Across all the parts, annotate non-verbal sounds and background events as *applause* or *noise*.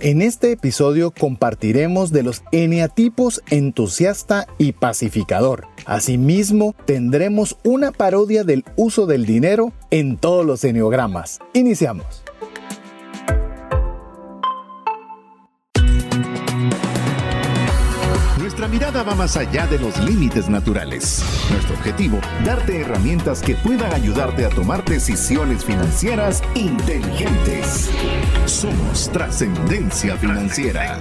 En este episodio compartiremos de los eneatipos entusiasta y pacificador. Asimismo, tendremos una parodia del uso del dinero en todos los eneogramas. Iniciamos. Va más allá de los límites naturales. Nuestro objetivo, darte herramientas que puedan ayudarte a tomar decisiones financieras inteligentes. Somos Trascendencia Financiera.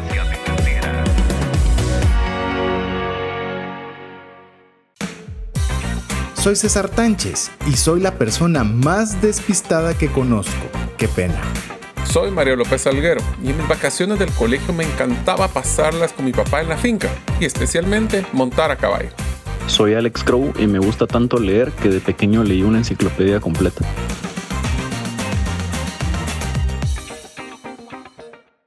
Soy César Tánchez y soy la persona más despistada que conozco. Qué pena. Soy Mario López Salguero y en mis vacaciones del colegio me encantaba pasarlas con mi papá en la finca y especialmente montar a caballo. Soy Alex Crow y me gusta tanto leer que de pequeño leí una enciclopedia completa.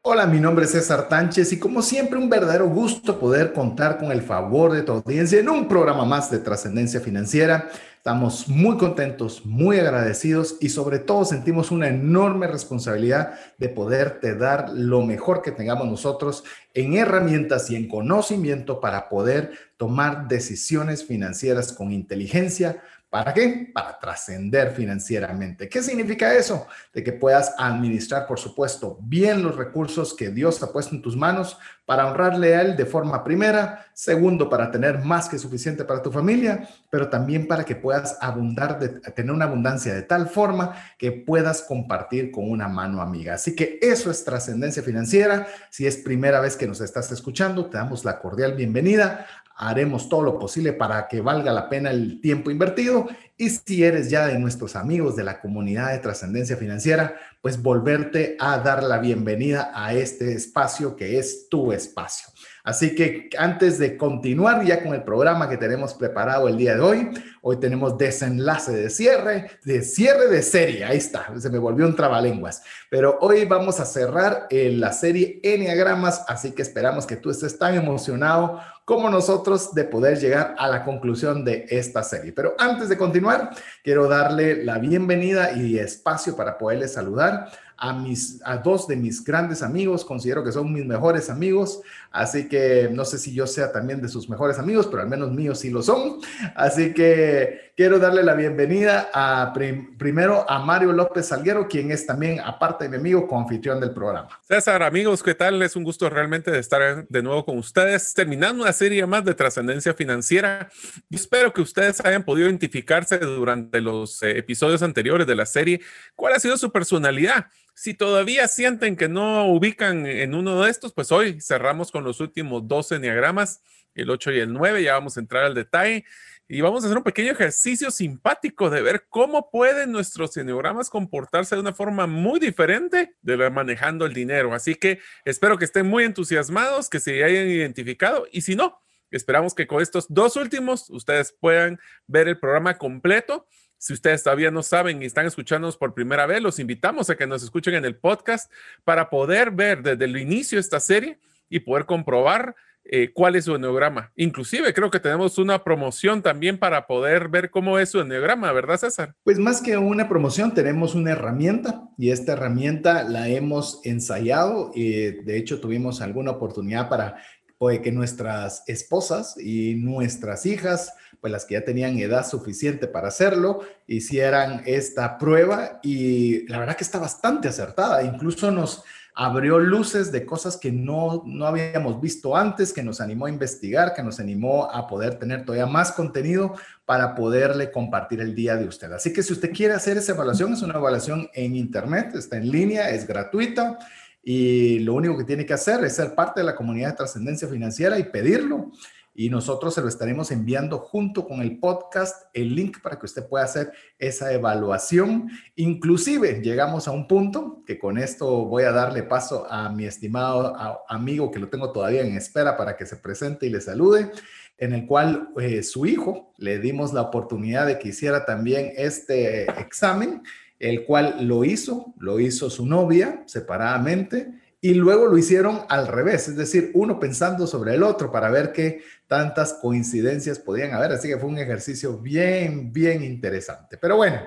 Hola, mi nombre es César Tánchez y como siempre un verdadero gusto poder contar con el favor de tu audiencia en un programa más de trascendencia financiera. Estamos muy contentos, muy agradecidos y sobre todo sentimos una enorme responsabilidad de poderte dar lo mejor que tengamos nosotros en herramientas y en conocimiento para poder tomar decisiones financieras con inteligencia, ¿Para qué? Para trascender financieramente. ¿Qué significa eso? De que puedas administrar, por supuesto, bien los recursos que Dios ha puesto en tus manos para honrarle a Él de forma primera, segundo, para tener más que suficiente para tu familia, pero también para que puedas abundar, tener una abundancia de tal forma que puedas compartir con una mano amiga. Así que eso es trascendencia financiera. Si es primera vez que nos estás escuchando, te damos la cordial bienvenida haremos todo lo posible para que valga la pena el tiempo invertido. Y si eres ya de nuestros amigos de la comunidad de trascendencia financiera, pues volverte a dar la bienvenida a este espacio que es tu espacio. Así que antes de continuar ya con el programa que tenemos preparado el día de hoy, hoy tenemos desenlace de cierre, de cierre de serie, ahí está, se me volvió un trabalenguas, pero hoy vamos a cerrar eh, la serie Enneagramas, así que esperamos que tú estés tan emocionado como nosotros de poder llegar a la conclusión de esta serie. Pero antes de continuar, quiero darle la bienvenida y espacio para poderles saludar a, mis, a dos de mis grandes amigos, considero que son mis mejores amigos, así que no sé si yo sea también de sus mejores amigos, pero al menos míos sí lo son. Así que quiero darle la bienvenida a primero a Mario López Salguero, quien es también, aparte de mi amigo, coanfitrión del programa. César, amigos, ¿qué tal? Es un gusto realmente de estar de nuevo con ustedes, terminando una serie más de trascendencia financiera. Y espero que ustedes hayan podido identificarse durante los eh, episodios anteriores de la serie cuál ha sido su personalidad si todavía sienten que no ubican en uno de estos, pues hoy cerramos con los últimos dos enneagramas, el 8 y el 9, ya vamos a entrar al detalle y vamos a hacer un pequeño ejercicio simpático de ver cómo pueden nuestros enneagramas comportarse de una forma muy diferente de la manejando el dinero. Así que espero que estén muy entusiasmados, que se hayan identificado y si no, esperamos que con estos dos últimos ustedes puedan ver el programa completo si ustedes todavía no saben y están escuchándonos por primera vez, los invitamos a que nos escuchen en el podcast para poder ver desde el inicio esta serie y poder comprobar eh, cuál es su enneograma. Inclusive creo que tenemos una promoción también para poder ver cómo es su enneograma, ¿verdad César? Pues más que una promoción, tenemos una herramienta y esta herramienta la hemos ensayado y de hecho tuvimos alguna oportunidad para pues, que nuestras esposas y nuestras hijas pues las que ya tenían edad suficiente para hacerlo, hicieran esta prueba y la verdad que está bastante acertada. Incluso nos abrió luces de cosas que no, no habíamos visto antes, que nos animó a investigar, que nos animó a poder tener todavía más contenido para poderle compartir el día de usted. Así que si usted quiere hacer esa evaluación, es una evaluación en internet, está en línea, es gratuita y lo único que tiene que hacer es ser parte de la comunidad de trascendencia financiera y pedirlo y nosotros se lo estaremos enviando junto con el podcast, el link para que usted pueda hacer esa evaluación. Inclusive llegamos a un punto que con esto voy a darle paso a mi estimado amigo que lo tengo todavía en espera para que se presente y le salude, en el cual eh, su hijo le dimos la oportunidad de que hiciera también este examen, el cual lo hizo, lo hizo su novia separadamente y luego lo hicieron al revés, es decir, uno pensando sobre el otro para ver qué tantas coincidencias podían haber. Así que fue un ejercicio bien, bien interesante. Pero bueno,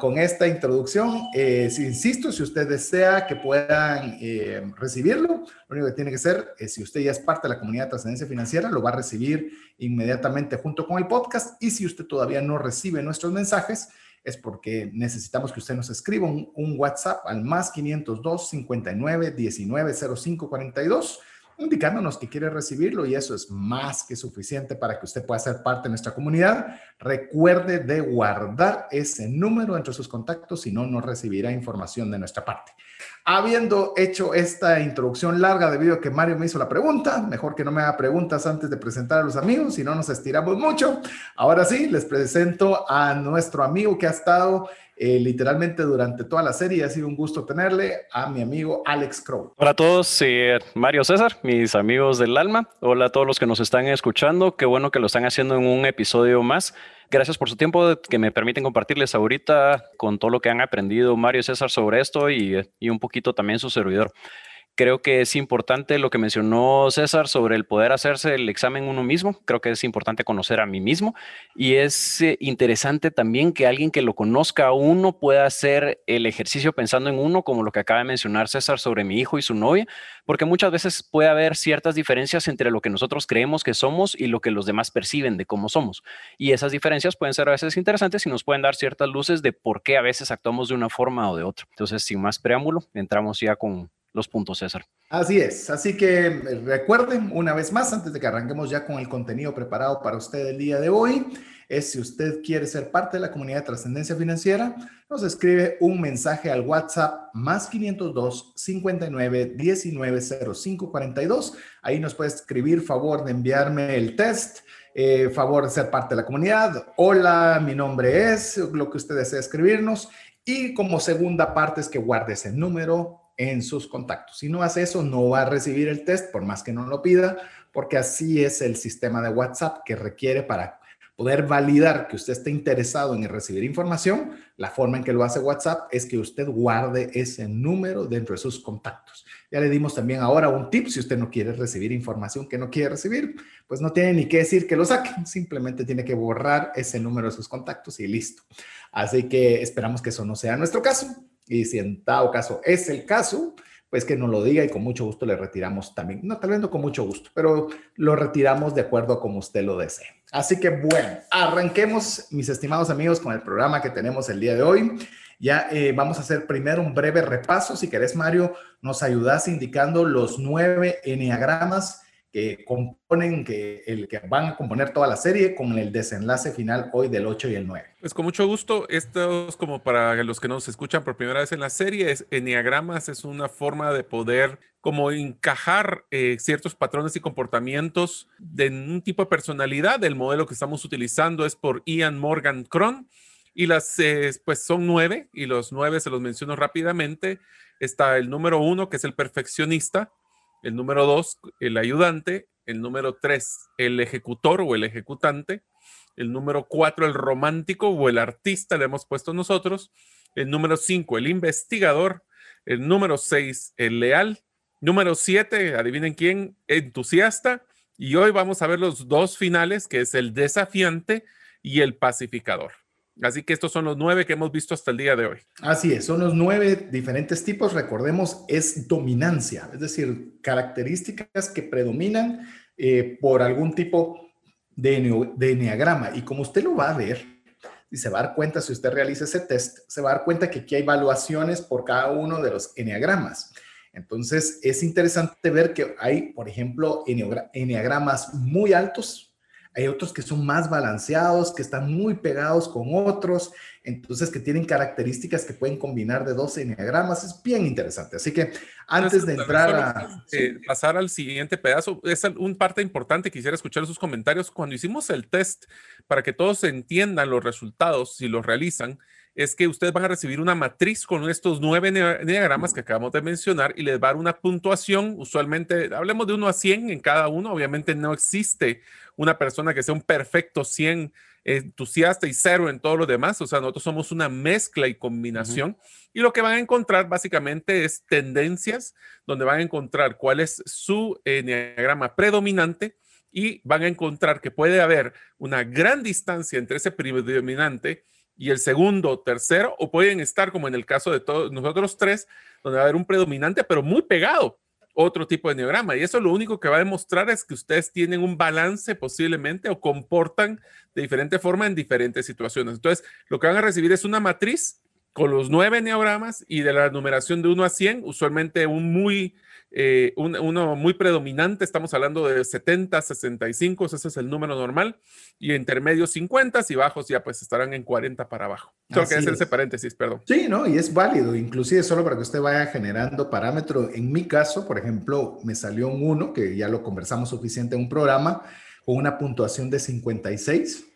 con esta introducción. Eh, si, insisto, si usted desea que puedan eh, recibirlo, lo único que tiene que hacer es, si usted ya es parte de la comunidad de trascendencia financiera, lo va a recibir inmediatamente junto con el podcast. Y si usted todavía no recibe nuestros mensajes, es porque necesitamos que usted nos escriba un, un WhatsApp al más 502 59 19 05 42 indicándonos que quiere recibirlo y eso es más que suficiente para que usted pueda ser parte de nuestra comunidad. Recuerde de guardar ese número entre sus contactos, si no, no recibirá información de nuestra parte. Habiendo hecho esta introducción larga debido a que Mario me hizo la pregunta, mejor que no me haga preguntas antes de presentar a los amigos, si no nos estiramos mucho. Ahora sí, les presento a nuestro amigo que ha estado eh, literalmente durante toda la serie. Ha sido un gusto tenerle a mi amigo Alex Crow. Hola a todos, eh, Mario César, mis amigos del alma. Hola a todos los que nos están escuchando. Qué bueno que lo están haciendo en un episodio más. Gracias por su tiempo que me permiten compartirles ahorita con todo lo que han aprendido Mario César sobre esto y, y un poquito también su servidor. Creo que es importante lo que mencionó César sobre el poder hacerse el examen uno mismo. Creo que es importante conocer a mí mismo y es eh, interesante también que alguien que lo conozca a uno pueda hacer el ejercicio pensando en uno, como lo que acaba de mencionar César sobre mi hijo y su novia, porque muchas veces puede haber ciertas diferencias entre lo que nosotros creemos que somos y lo que los demás perciben de cómo somos. Y esas diferencias pueden ser a veces interesantes y nos pueden dar ciertas luces de por qué a veces actuamos de una forma o de otra. Entonces, sin más preámbulo, entramos ya con los puntos, César. Así es, así que eh, recuerden una vez más, antes de que arranquemos ya con el contenido preparado para usted el día de hoy, es si usted quiere ser parte de la comunidad de trascendencia financiera, nos escribe un mensaje al WhatsApp más 502 59 19 05 42. Ahí nos puede escribir favor de enviarme el test. Eh, favor de ser parte de la comunidad. Hola, mi nombre es, lo que usted desea escribirnos. Y como segunda parte es que guarde ese número en sus contactos. Si no hace eso, no va a recibir el test, por más que no lo pida, porque así es el sistema de WhatsApp que requiere para poder validar que usted esté interesado en recibir información. La forma en que lo hace WhatsApp es que usted guarde ese número dentro de sus contactos. Ya le dimos también ahora un tip, si usted no quiere recibir información que no quiere recibir, pues no tiene ni que decir que lo saque, simplemente tiene que borrar ese número de sus contactos y listo. Así que esperamos que eso no sea nuestro caso. Y si en dado caso es el caso, pues que nos lo diga y con mucho gusto le retiramos también. No, tal vez no con mucho gusto, pero lo retiramos de acuerdo a como usted lo desee. Así que bueno, arranquemos, mis estimados amigos, con el programa que tenemos el día de hoy. Ya eh, vamos a hacer primero un breve repaso. Si querés, Mario, nos ayudas indicando los nueve enneagramas que componen, que, el, que van a componer toda la serie con el desenlace final hoy del 8 y el 9. Pues con mucho gusto, esto es como para los que nos escuchan por primera vez en la serie, es, Enneagramas es una forma de poder como encajar eh, ciertos patrones y comportamientos de un tipo de personalidad. El modelo que estamos utilizando es por Ian Morgan Cron y las, eh, pues son nueve y los nueve se los menciono rápidamente. Está el número uno, que es el perfeccionista el número dos, el ayudante, el número tres, el ejecutor o el ejecutante, el número cuatro, el romántico o el artista, le hemos puesto nosotros, el número cinco, el investigador, el número seis, el leal, número siete, adivinen quién, entusiasta, y hoy vamos a ver los dos finales, que es el desafiante y el pacificador. Así que estos son los nueve que hemos visto hasta el día de hoy. Así es, son los nueve diferentes tipos. Recordemos, es dominancia, es decir, características que predominan eh, por algún tipo de, de enneagrama. Y como usted lo va a ver, y se va a dar cuenta, si usted realiza ese test, se va a dar cuenta que aquí hay evaluaciones por cada uno de los enneagramas. Entonces, es interesante ver que hay, por ejemplo, enneagramas muy altos, hay otros que son más balanceados, que están muy pegados con otros, entonces que tienen características que pueden combinar de dos enneagramas. Es bien interesante. Así que antes de entrar a... Eh, pasar al siguiente pedazo, es un parte importante, quisiera escuchar sus comentarios. Cuando hicimos el test, para que todos entiendan los resultados, si los realizan, es que ustedes van a recibir una matriz con estos nueve diagramas que acabamos de mencionar y les va a dar una puntuación, usualmente, hablemos de 1 a 100 en cada uno, obviamente no existe una persona que sea un perfecto 100 entusiasta y cero en todo lo demás, o sea, nosotros somos una mezcla y combinación. Y lo que van a encontrar básicamente es tendencias, donde van a encontrar cuál es su diagrama predominante y van a encontrar que puede haber una gran distancia entre ese predominante y el segundo, tercero, o pueden estar como en el caso de todos nosotros tres, donde va a haber un predominante, pero muy pegado otro tipo de neograma. Y eso lo único que va a demostrar es que ustedes tienen un balance posiblemente o comportan de diferente forma en diferentes situaciones. Entonces, lo que van a recibir es una matriz con los nueve neogramas y de la numeración de 1 a 100, usualmente un muy eh, uno muy predominante, estamos hablando de 70, 65, ese es el número normal, y intermedios 50 y bajos ya pues estarán en 40 para abajo. Tengo que hacer ese paréntesis, perdón. Sí, ¿no? Y es válido, inclusive solo para que usted vaya generando parámetros. En mi caso, por ejemplo, me salió un 1, que ya lo conversamos suficiente en un programa, con una puntuación de 56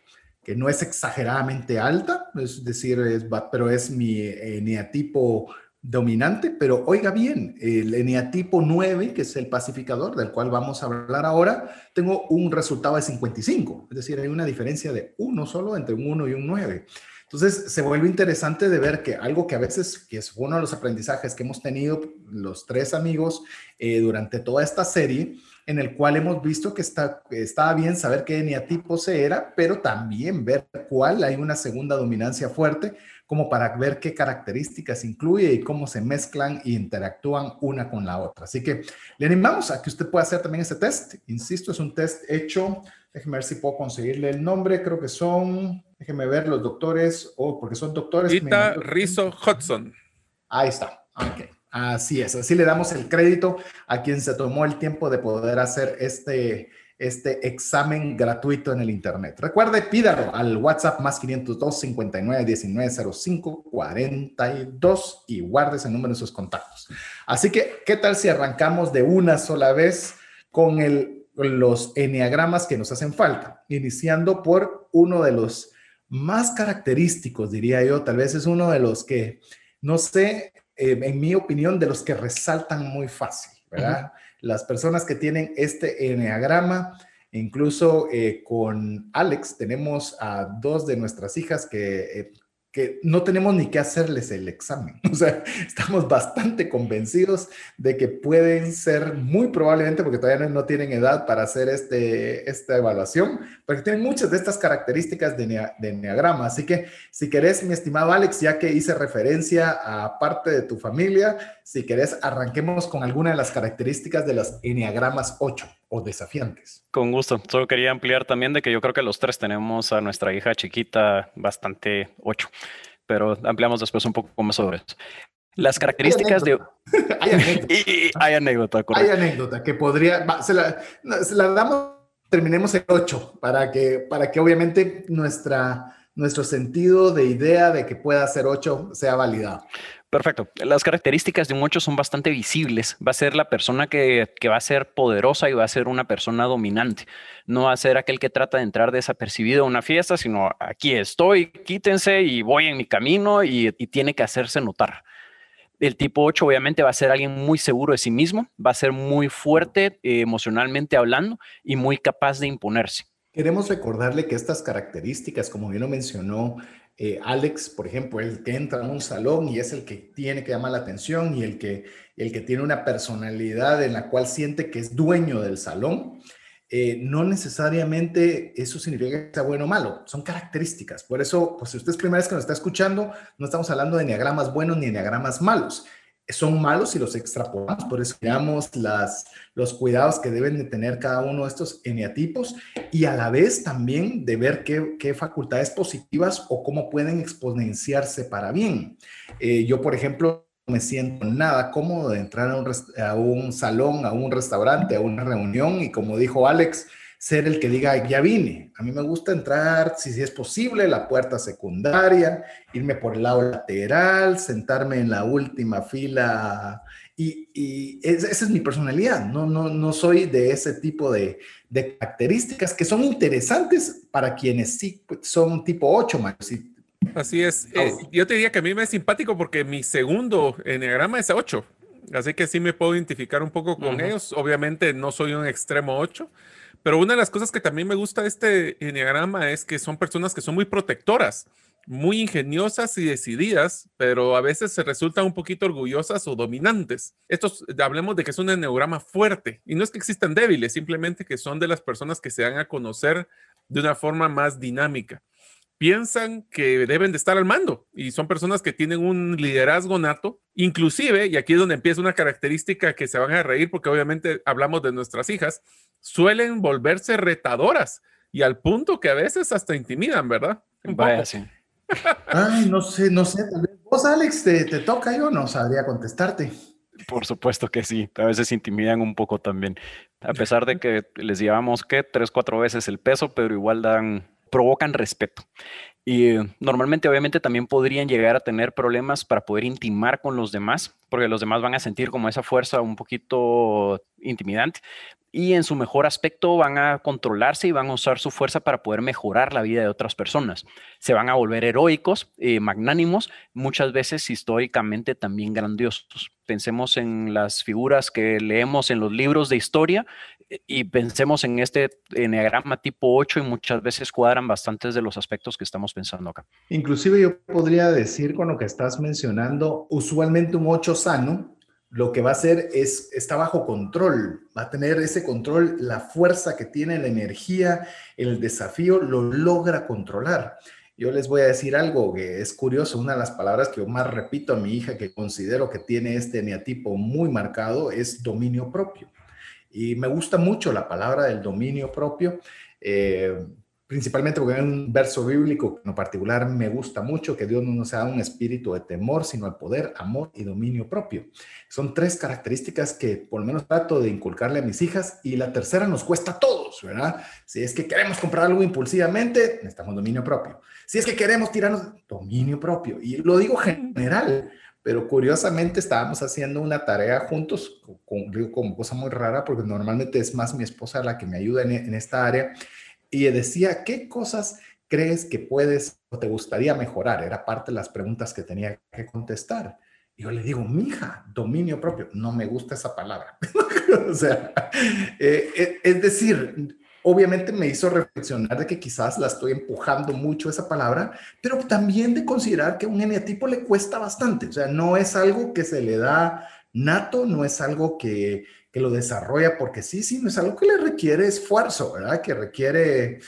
que no es exageradamente alta, es decir, es, pero es mi eneatipo dominante, pero oiga bien, el eneatipo 9, que es el pacificador del cual vamos a hablar ahora, tengo un resultado de 55, es decir, hay una diferencia de uno solo entre un 1 y un 9. Entonces, se vuelve interesante de ver que algo que a veces, que es uno de los aprendizajes que hemos tenido los tres amigos eh, durante toda esta serie, en el cual hemos visto que está, estaba bien saber qué eneatipo se era, pero también ver cuál hay una segunda dominancia fuerte, como para ver qué características incluye y cómo se mezclan e interactúan una con la otra. Así que le animamos a que usted pueda hacer también ese test. Insisto, es un test hecho, déjeme ver si puedo conseguirle el nombre, creo que son, déjeme ver los doctores, o oh, porque son doctores. Rita Rizzo Hudson. Ahí está, ok. Así es, así le damos el crédito a quien se tomó el tiempo de poder hacer este, este examen gratuito en el Internet. Recuerde, pídalo al WhatsApp más 502 59 19 05 42 y guarde ese número en sus contactos. Así que, ¿qué tal si arrancamos de una sola vez con el, los enneagramas que nos hacen falta? Iniciando por uno de los más característicos, diría yo, tal vez es uno de los que, no sé, eh, en mi opinión, de los que resaltan muy fácil, ¿verdad? Las personas que tienen este enneagrama, incluso eh, con Alex, tenemos a dos de nuestras hijas que eh, que no tenemos ni que hacerles el examen. *laughs* O sea, estamos bastante convencidos de que pueden ser muy probablemente, porque todavía no, tienen edad para hacer este, esta evaluación, porque tienen muchas de estas características de, de Enneagrama. Así que si querés, mi estimado Alex, ya que hice referencia a parte de tu familia, si querés, arranquemos con alguna de las características de los Enneagramas 8 o desafiantes. Con gusto. Solo quería ampliar también de que yo creo que los tres tenemos a nuestra hija chiquita bastante 8, pero ampliamos después un poco más sobre eso. Las características de... *laughs* hay anécdota. *laughs* hay anécdota, Hay anécdota que podría... se, la, se la damos, terminemos el 8, para que, para que obviamente nuestra, nuestro sentido de idea de que pueda ser 8 sea validado. Perfecto. Las características de un 8 son bastante visibles. Va a ser la persona que, va a ser poderosa y va a ser una persona dominante. No va a ser aquel que trata de entrar desapercibido a una fiesta, sino aquí estoy, quítense y voy en mi camino y, tiene que hacerse notar. El tipo 8 obviamente va a ser alguien muy seguro de sí mismo, va a ser muy fuerte eh, emocionalmente hablando y muy capaz de imponerse. Queremos recordarle que estas características, como bien lo mencionó eh, Alex, por ejemplo, el que entra a un salón y es el que tiene que llamar la atención y el que, el que tiene una personalidad en la cual siente que es dueño del salón, eh, no necesariamente eso significa que sea bueno o malo, son características. Por eso, pues si usted es primera vez que nos está escuchando, no estamos hablando de enneagramas buenos ni enneagramas malos son malos si los extrapolamos, por eso las, los cuidados que deben de tener cada uno de estos eneatipos y a la vez también de ver qué, qué facultades positivas o cómo pueden exponenciarse para bien. Eh, yo, por ejemplo, no me siento nada cómodo de entrar a un, a un salón, a un restaurante, a una reunión y como dijo Alex, ser el que diga, ya vine. A mí me gusta entrar, si, es posible, la puerta secundaria, irme por el lado lateral, sentarme en la última fila. Y, esa es mi personalidad. No, no, no soy de ese tipo de, características que son interesantes para quienes sí son tipo 8, Así es. Eh, yo te diría que a mí me es simpático porque mi segundo enneagrama es 8. Así que sí me puedo identificar un poco con ellos. Obviamente no soy un extremo 8, pero una de las cosas que también me gusta de este enneagrama es que son personas que son muy protectoras, muy ingeniosas y decididas, pero a veces se resultan un poquito orgullosas o dominantes. Estos, hablemos de que es un enneagrama fuerte y no es que existan débiles, simplemente que son de las personas que se dan a conocer de una forma más dinámica. Piensan que deben de estar al mando y son personas que tienen un liderazgo nato, inclusive, y aquí es donde empieza una característica que se van a reír porque obviamente hablamos de nuestras hijas, suelen volverse retadoras y al punto que a veces hasta intimidan, ¿verdad? Vaya, sí. *laughs* Ay, no sé, no sé, tal vez vos, Alex, te, te toca, yo no sabría contestarte. Por supuesto que sí, a veces intimidan un poco también, a pesar de que les llevamos que tres, cuatro veces el peso, pero igual dan, provocan respeto. Y normalmente, obviamente, también podrían llegar a tener problemas para poder intimar con los demás, porque los demás van a sentir como esa fuerza un poquito intimidante y en su mejor aspecto van a controlarse y van a usar su fuerza para poder mejorar la vida de otras personas. Se van a volver heroicos, eh, magnánimos, muchas veces históricamente también grandiosos. Pensemos en las figuras que leemos en los libros de historia eh, y pensemos en este enneagrama tipo 8 y muchas veces cuadran bastantes de los aspectos que estamos pensando acá. Inclusive yo podría decir con lo que estás mencionando, usualmente un 8 sano lo que va a hacer es, está bajo control, va a tener ese control, la fuerza que tiene, la energía, el desafío, lo logra controlar. Yo les voy a decir algo que es curioso, una de las palabras que yo más repito a mi hija que considero que tiene este eneatipo muy marcado es dominio propio. Y me gusta mucho la palabra del dominio propio. Eh, principalmente porque hay un verso bíblico que en particular me gusta mucho, que Dios no nos dado un espíritu de temor, sino el poder, amor y dominio propio. Son tres características que por lo menos trato de inculcarle a mis hijas y la tercera nos cuesta a todos, ¿verdad? Si es que queremos comprar algo impulsivamente, necesitamos dominio propio. Si es que queremos tirarnos, dominio propio. Y lo digo general, pero curiosamente estábamos haciendo una tarea juntos, con, digo como cosa muy rara, porque normalmente es más mi esposa la que me ayuda en, en esta área y decía, ¿qué cosas crees que puedes o te gustaría mejorar? Era parte de las preguntas que tenía que contestar. Y yo le digo, mija, dominio propio. No me gusta esa palabra. *laughs* o sea, eh, eh, es decir, obviamente me hizo reflexionar de que quizás la estoy empujando mucho esa palabra, pero también de considerar que a un eneatipo le cuesta bastante. O sea, no es algo que se le da nato, no es algo que que lo desarrolla, porque sí, sí, no es algo que le requiere esfuerzo, ¿verdad? Que requiere,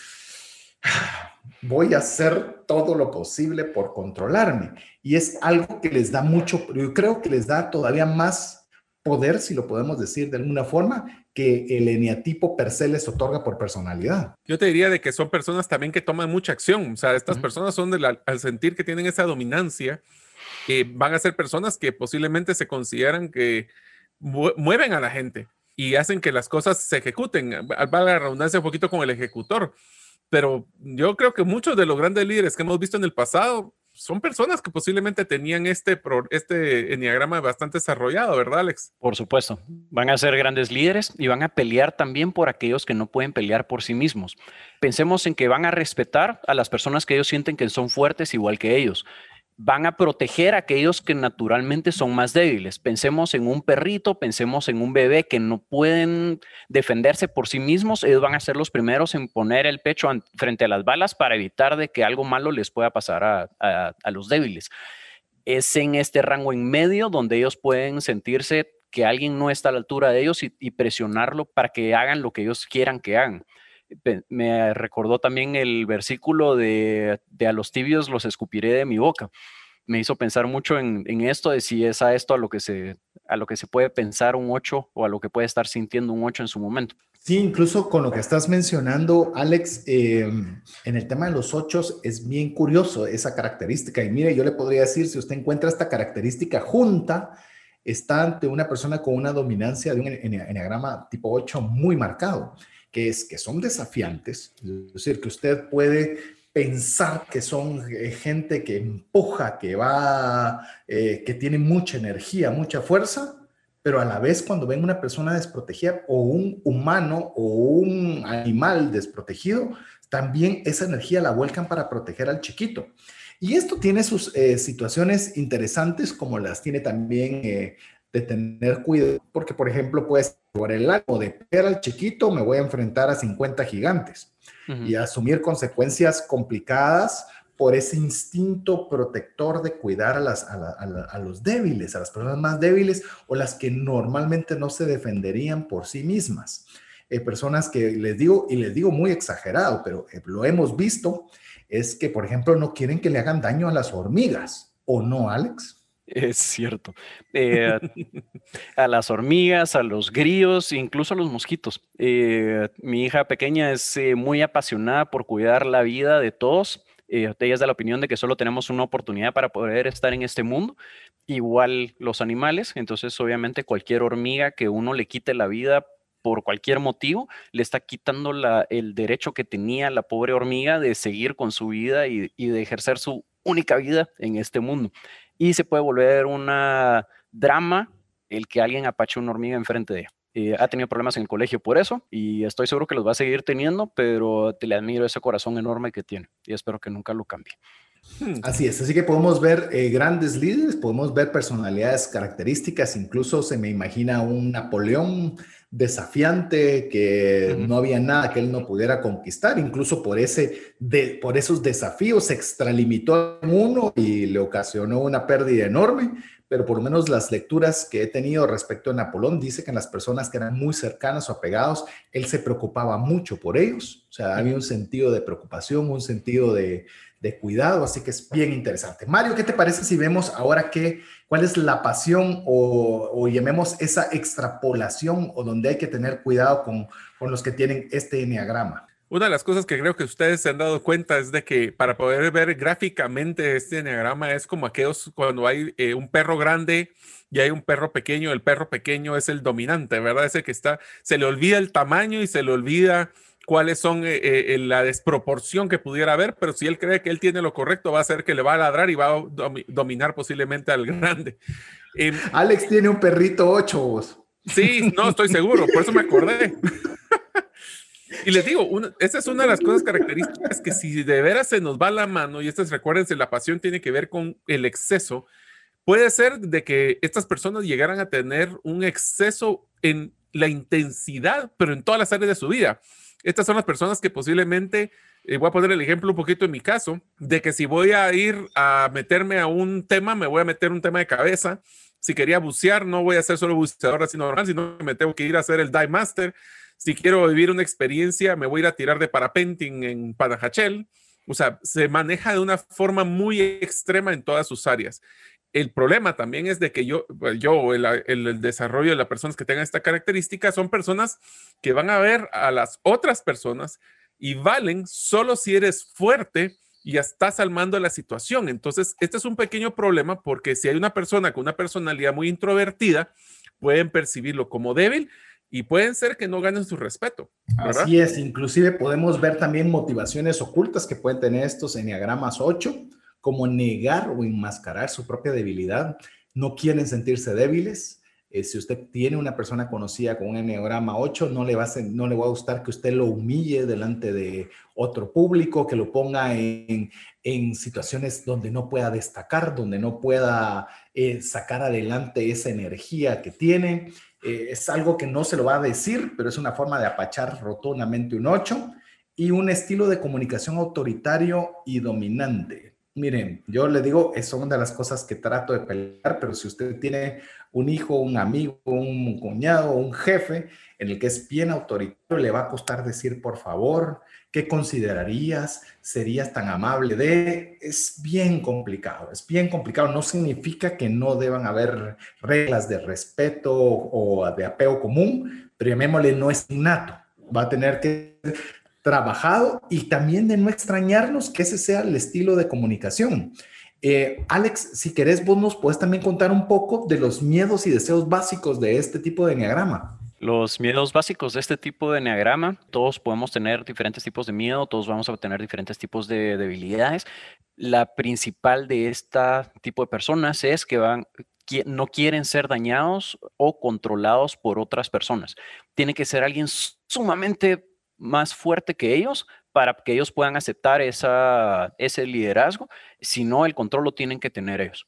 *sighs* voy a hacer todo lo posible por controlarme. Y es algo que les da mucho, yo creo que les da todavía más poder, si lo podemos decir de alguna forma, que el eneatipo per se les otorga por personalidad. Yo te diría de que son personas también que toman mucha acción. O sea, estas personas son de al sentir que tienen esa dominancia, que van a ser personas que posiblemente se consideran que mueven a la gente y hacen que las cosas se ejecuten. Va la redundancia un poquito con el ejecutor. Pero yo creo que muchos de los grandes líderes que hemos visto en el pasado son personas que posiblemente tenían este, este enneagrama bastante desarrollado, ¿verdad, Alex? Por supuesto. Van a ser grandes líderes y van a pelear también por aquellos que no pueden pelear por sí mismos. Pensemos en que van a respetar a las personas que ellos sienten que son fuertes igual que ellos van a proteger a aquellos que naturalmente son más débiles. Pensemos en un perrito, pensemos en un bebé que no pueden defenderse por sí mismos. Ellos van a ser los primeros en poner el pecho frente a las balas para evitar de que algo malo les pueda pasar a, los débiles. Es en este rango en medio donde ellos pueden sentirse que alguien no está a la altura de ellos y presionarlo para que hagan lo que ellos quieran que hagan me recordó también el versículo de, a los tibios los escupiré de mi boca. Me hizo pensar mucho en, esto, de si es a esto a lo, que se, a lo que se puede pensar un 8 o a lo que puede estar sintiendo un 8 en su momento. Sí, incluso con lo que estás mencionando, Alex, em, en el tema de los 8 es bien curioso esa característica. Y mire, yo le podría decir, si usted encuentra esta característica junta, está ante una persona con una dominancia de un enneagrama tipo 8 muy marcado que es que son desafiantes, es decir, que usted puede pensar que son eh, gente que empuja, que va, eh, que tiene mucha energía, mucha fuerza, pero a la vez cuando ven una persona desprotegida o un humano o un animal desprotegido, también esa energía la vuelcan para proteger al chiquito. Y esto tiene sus eh, situaciones interesantes como las tiene también de tener cuidado, porque por ejemplo, pues por el lado de ver al chiquito, me voy a enfrentar a 50 gigantes y asumir consecuencias complicadas por ese instinto protector de cuidar a, las, a, los débiles, a las personas más débiles o las que normalmente no se defenderían por sí mismas. eh, personas que les digo, y les digo muy exagerado, pero eh, lo hemos visto, es que, por ejemplo, no quieren que le hagan daño a las hormigas, ¿o no, Alex? Es cierto. Eh, a las hormigas, a los grillos, incluso a los mosquitos. mi hija pequeña es muy apasionada por cuidar la vida de todos. ella es de la opinión de que solo tenemos una oportunidad para poder estar en este mundo. Igual los animales. Entonces, obviamente, cualquier hormiga que uno le quite la vida por cualquier motivo, le está quitando el derecho que tenía la pobre hormiga de seguir con su vida y, de ejercer su única vida en este mundo. Y se puede volver una drama el que alguien apache una hormiga enfrente de ella. Eh, ha tenido problemas en el colegio por eso y estoy seguro que los va a seguir teniendo, pero te le admiro ese corazón enorme que tiene y espero que nunca lo cambie. Hmm. Así es, así que podemos ver eh, grandes líderes, podemos ver personalidades características, incluso se me imagina un Napoleón desafiante, que no había nada que él no pudiera conquistar, incluso por, ese de, por esos desafíos se extralimitó en uno y le ocasionó una pérdida enorme, pero por lo menos las lecturas que he tenido respecto a Napoleón dice que en las personas que eran muy cercanas o apegados, él se preocupaba mucho por ellos, o sea, había un sentido de preocupación, un sentido de, de cuidado, así que es bien interesante. Mario, ¿qué te parece si vemos ahora qué, cuál es la pasión o, llamemos esa extrapolación o donde hay que tener cuidado con, con los que tienen este enneagrama? Una de las cosas que creo que ustedes se han dado cuenta es de que para poder ver gráficamente este enneagrama es como aquellos cuando hay eh, un perro grande y hay un perro pequeño, el perro pequeño es el dominante, ¿verdad? Ese que está, se le olvida el tamaño y se le olvida cuáles son eh, eh, la desproporción que pudiera haber, pero si él cree que él tiene lo correcto, va a ser que le va a ladrar y va a dominar posiblemente al grande. Em, Alex tiene un perrito ocho. Sí, no, estoy seguro, por eso me acordé. *laughs* y les digo, esa es una de las cosas características que si de veras se nos va la mano, y estas recuérdense, la pasión tiene que ver con el exceso, puede ser de que estas personas llegaran a tener un exceso en la intensidad, pero en todas las áreas de su vida. Estas son las personas que posiblemente, eh, voy a poner el ejemplo un poquito en mi caso, de que si voy a ir a meterme a un tema, me voy a meter un tema de cabeza. Si quería bucear, no voy a ser solo buceador así normal, sino que me tengo que ir a hacer el dive master. Si quiero vivir una experiencia, me voy a ir a tirar de parapenting en Panajachel. O sea, se maneja de una forma muy extrema en todas sus áreas. El problema también es de que yo, pues, yo el, desarrollo de las personas que tengan esta característica son personas que van a ver a las otras personas y valen solo si eres fuerte y estás al mando de la situación. Entonces, este es un pequeño problema porque si hay una persona con una personalidad muy introvertida, pueden percibirlo como débil y pueden ser que no ganen su respeto. Así es, inclusive podemos ver también motivaciones ocultas que pueden tener estos enneagramas 8 como negar o enmascarar su propia debilidad. No quieren sentirse débiles. Eh, si usted tiene una persona conocida con un enneagrama 8, no le, va a, no le va a gustar que usted lo humille delante de otro público, que lo ponga en, en situaciones donde no pueda destacar, donde no pueda eh, sacar adelante esa energía que tiene. Eh, es algo que no se lo va a decir, pero es una forma de apachar rotundamente un 8 y un estilo de comunicación autoritario y dominante. Miren, yo le digo, es una de las cosas que trato de pelear, pero si usted tiene un hijo, un amigo, un cuñado, un jefe en el que es bien autoritario, le va a costar decir por favor, ¿qué considerarías? ¿Serías tan amable de? Es bien complicado, es bien complicado. No significa que no deban haber reglas de respeto o de apego común, pero llamémosle no es innato. Va a tener que trabajado y también de no extrañarnos que ese sea el estilo de comunicación. Eh, Alex, si querés, vos nos puedes también contar un poco de los miedos y deseos básicos de este tipo de enneagrama. Los miedos básicos de este tipo de enneagrama, todos podemos tener diferentes tipos de miedo, todos vamos a tener diferentes tipos de debilidades. La principal de este tipo de personas es que van, no quieren ser dañados o controlados por otras personas. Tiene que ser alguien sumamente más fuerte que ellos para que ellos puedan aceptar esa, ese liderazgo, si no, el control lo tienen que tener ellos.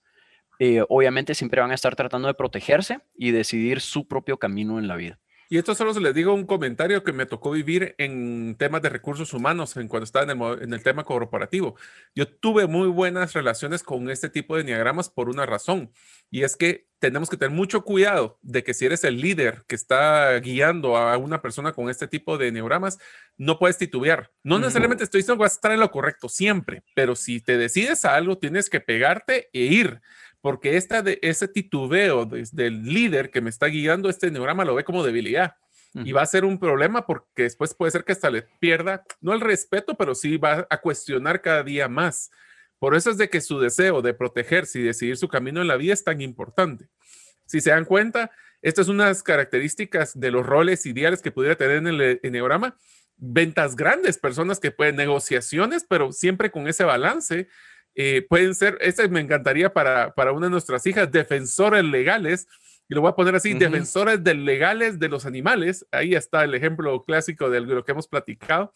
Eh, obviamente siempre van a estar tratando de protegerse y decidir su propio camino en la vida. Y esto solo se les digo un comentario que me tocó vivir en temas de recursos humanos, en cuando estaba en el, en el tema corporativo. Yo tuve muy buenas relaciones con este tipo de diagramas por una razón, y es que tenemos que tener mucho cuidado de que si eres el líder que está guiando a una persona con este tipo de neurogramas, no puedes titubear. No necesariamente estoy diciendo que vas a estar en lo correcto siempre, pero si te decides a algo, tienes que pegarte e ir, porque esta de, ese titubeo del líder que me está guiando este neurograma lo ve como debilidad. Y va a ser un problema porque después puede ser que hasta le pierda, no el respeto, pero sí va a cuestionar cada día más. Por eso es de que su deseo de protegerse y decidir su camino en la vida es tan importante. Si se dan cuenta, estas son unas características de los roles ideales que pudiera tener en el enneagrama. Ventas grandes, personas que pueden negociaciones, pero siempre con ese balance. Eh, pueden ser, este me encantaría para, para una de nuestras hijas, defensores legales, y lo voy a poner así, defensores de legales de los animales. Ahí está el ejemplo clásico de lo que hemos platicado.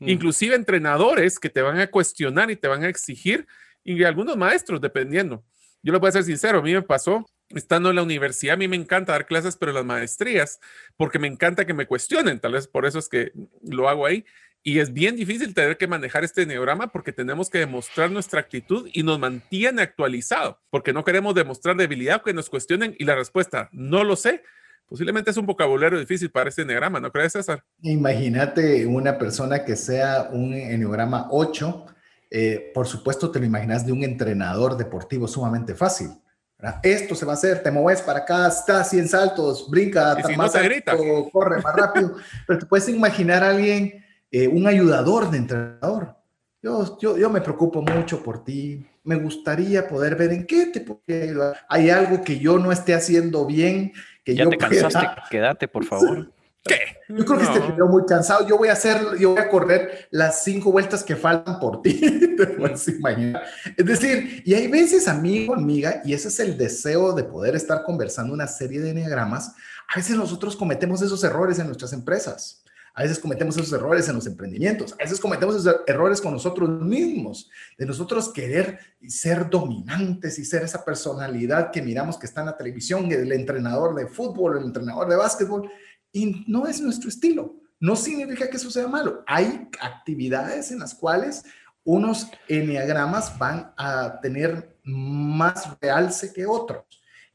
Mm. Inclusive entrenadores que te van a cuestionar y te van a exigir, y algunos maestros, dependiendo. Yo lo voy a ser sincero, a mí me pasó, estando en la universidad, a mí me encanta dar clases, pero las maestrías, porque me encanta que me cuestionen, tal vez por eso es que lo hago ahí. Y es bien difícil tener que manejar este neograma porque tenemos que demostrar nuestra actitud y nos mantiene actualizado, porque no queremos demostrar debilidad que nos cuestionen y la respuesta, no lo sé, posiblemente es un vocabulario difícil para este enneagrama, ¿no crees, César? Imagínate una persona que sea un enneagrama 8, eh, por supuesto te lo imaginas de un entrenador deportivo sumamente fácil. Esto se va a hacer, te mueves para acá, estás 100 saltos, brinca, más corre más rápido. *laughs* Pero te puedes imaginar a alguien, eh, un ayudador de entrenador. Yo, yo, yo me preocupo mucho por ti, me gustaría poder ver en qué te puedo ayudar. Hay algo que yo no esté haciendo bien ya te cansaste, *laughs* quédate, por favor. ¿Qué? Yo creo que este video muy cansado. Yo voy a hacer, yo voy a correr las cinco vueltas que faltan por ti. *laughs* Te puedes imaginar. Es decir, y hay veces, amigo, amiga, y ese es el deseo de poder estar conversando una serie de enneagramas. A veces nosotros cometemos esos errores en nuestras empresas. A veces cometemos esos errores en los emprendimientos, a veces cometemos esos errores con nosotros mismos, de nosotros querer ser dominantes y ser esa personalidad que miramos que está en la televisión, el entrenador de fútbol, el entrenador de básquetbol, y no es nuestro estilo. No significa que eso sea malo. Hay actividades en las cuales unos enneagramas van a tener más realce que otros.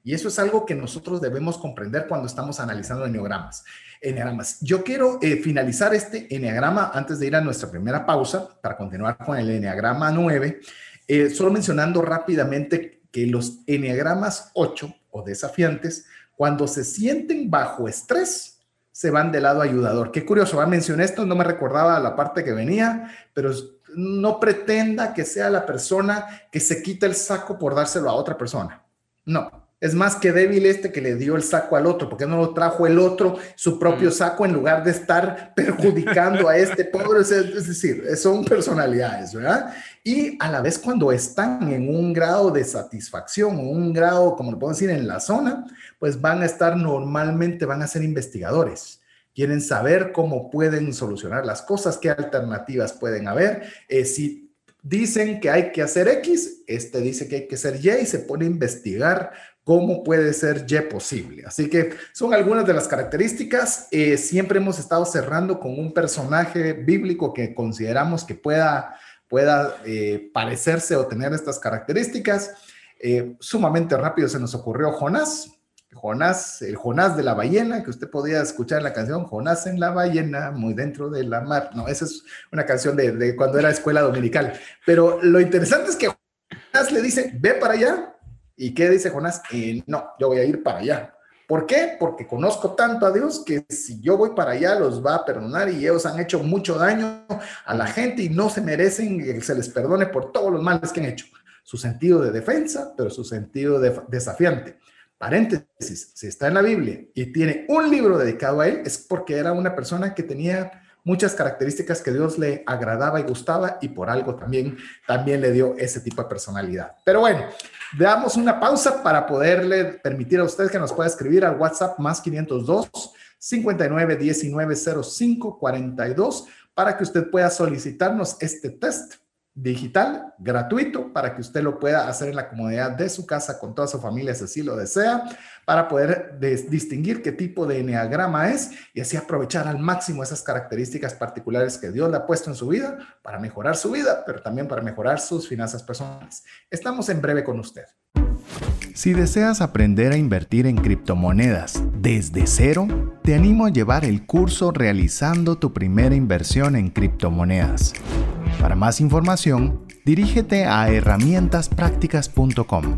Y eso es algo que nosotros debemos comprender cuando estamos analizando enneagramas. Enneagramas. Yo quiero eh, finalizar este enneagrama antes de ir a nuestra primera pausa para continuar con el enneagrama 9, eh, solo mencionando rápidamente que los enneagramas 8 o desafiantes, cuando se sienten bajo estrés, se van del lado ayudador. Qué curioso, mencioné esto, no me recordaba la parte que venía, pero no pretenda que sea la persona que se quita el saco por dárselo a otra persona. No, es más que débil este que le dio el saco al otro, porque no lo trajo el otro su propio mm. saco en lugar de estar *laughs* perjudicando a este pobre. Es, decir, son personalidades, ¿verdad? Y a la vez cuando están en un grado de satisfacción, un grado, como lo puedo decir, en la zona, pues van a estar normalmente, van a ser investigadores. Quieren saber cómo pueden solucionar las cosas, qué alternativas pueden haber. Eh, si dicen que hay que hacer X, este dice que hay que hacer Y y se pone a investigar cómo puede ser Y posible. Así que son algunas de las características. Eh, siempre hemos estado cerrando con un personaje bíblico que consideramos que pueda, pueda eh, parecerse o tener estas características. Eh, sumamente rápido se nos ocurrió Jonás. Jonás, el Jonás de la ballena, que usted podía escuchar la canción Jonás en la ballena, muy dentro de la mar. No, esa es una canción de, de cuando era escuela dominical. Pero lo interesante es que Jonás le dice, ve para allá, ¿Y qué dice Jonás? Eh, no, yo voy a ir para allá. ¿Por qué? Porque conozco tanto a Dios que si yo voy para allá los va a perdonar y ellos han hecho mucho daño a la gente y no se merecen que se les perdone por todos los males que han hecho. Su sentido de defensa, pero su sentido de desafiante. Paréntesis, si está en la Biblia y tiene un libro dedicado a él, es porque era una persona que tenía muchas características que Dios le agradaba y gustaba y por algo también, también le dio ese tipo de personalidad. Pero bueno, Damos una pausa para poderle permitir a usted que nos pueda escribir al WhatsApp más 502 59 19 05 42 para que usted pueda solicitarnos este test digital gratuito para que usted lo pueda hacer en la comodidad de su casa con toda su familia si así lo desea, para poder distinguir qué tipo de enneagrama es y así aprovechar al máximo esas características particulares que Dios le ha puesto en su vida para mejorar su vida, pero también para mejorar sus finanzas personales. Estamos en breve con usted. Si deseas aprender a invertir en criptomonedas desde cero, te animo a llevar el curso Realizando tu primera inversión en criptomonedas. Para más información, dirígete a herramientasprácticas.com.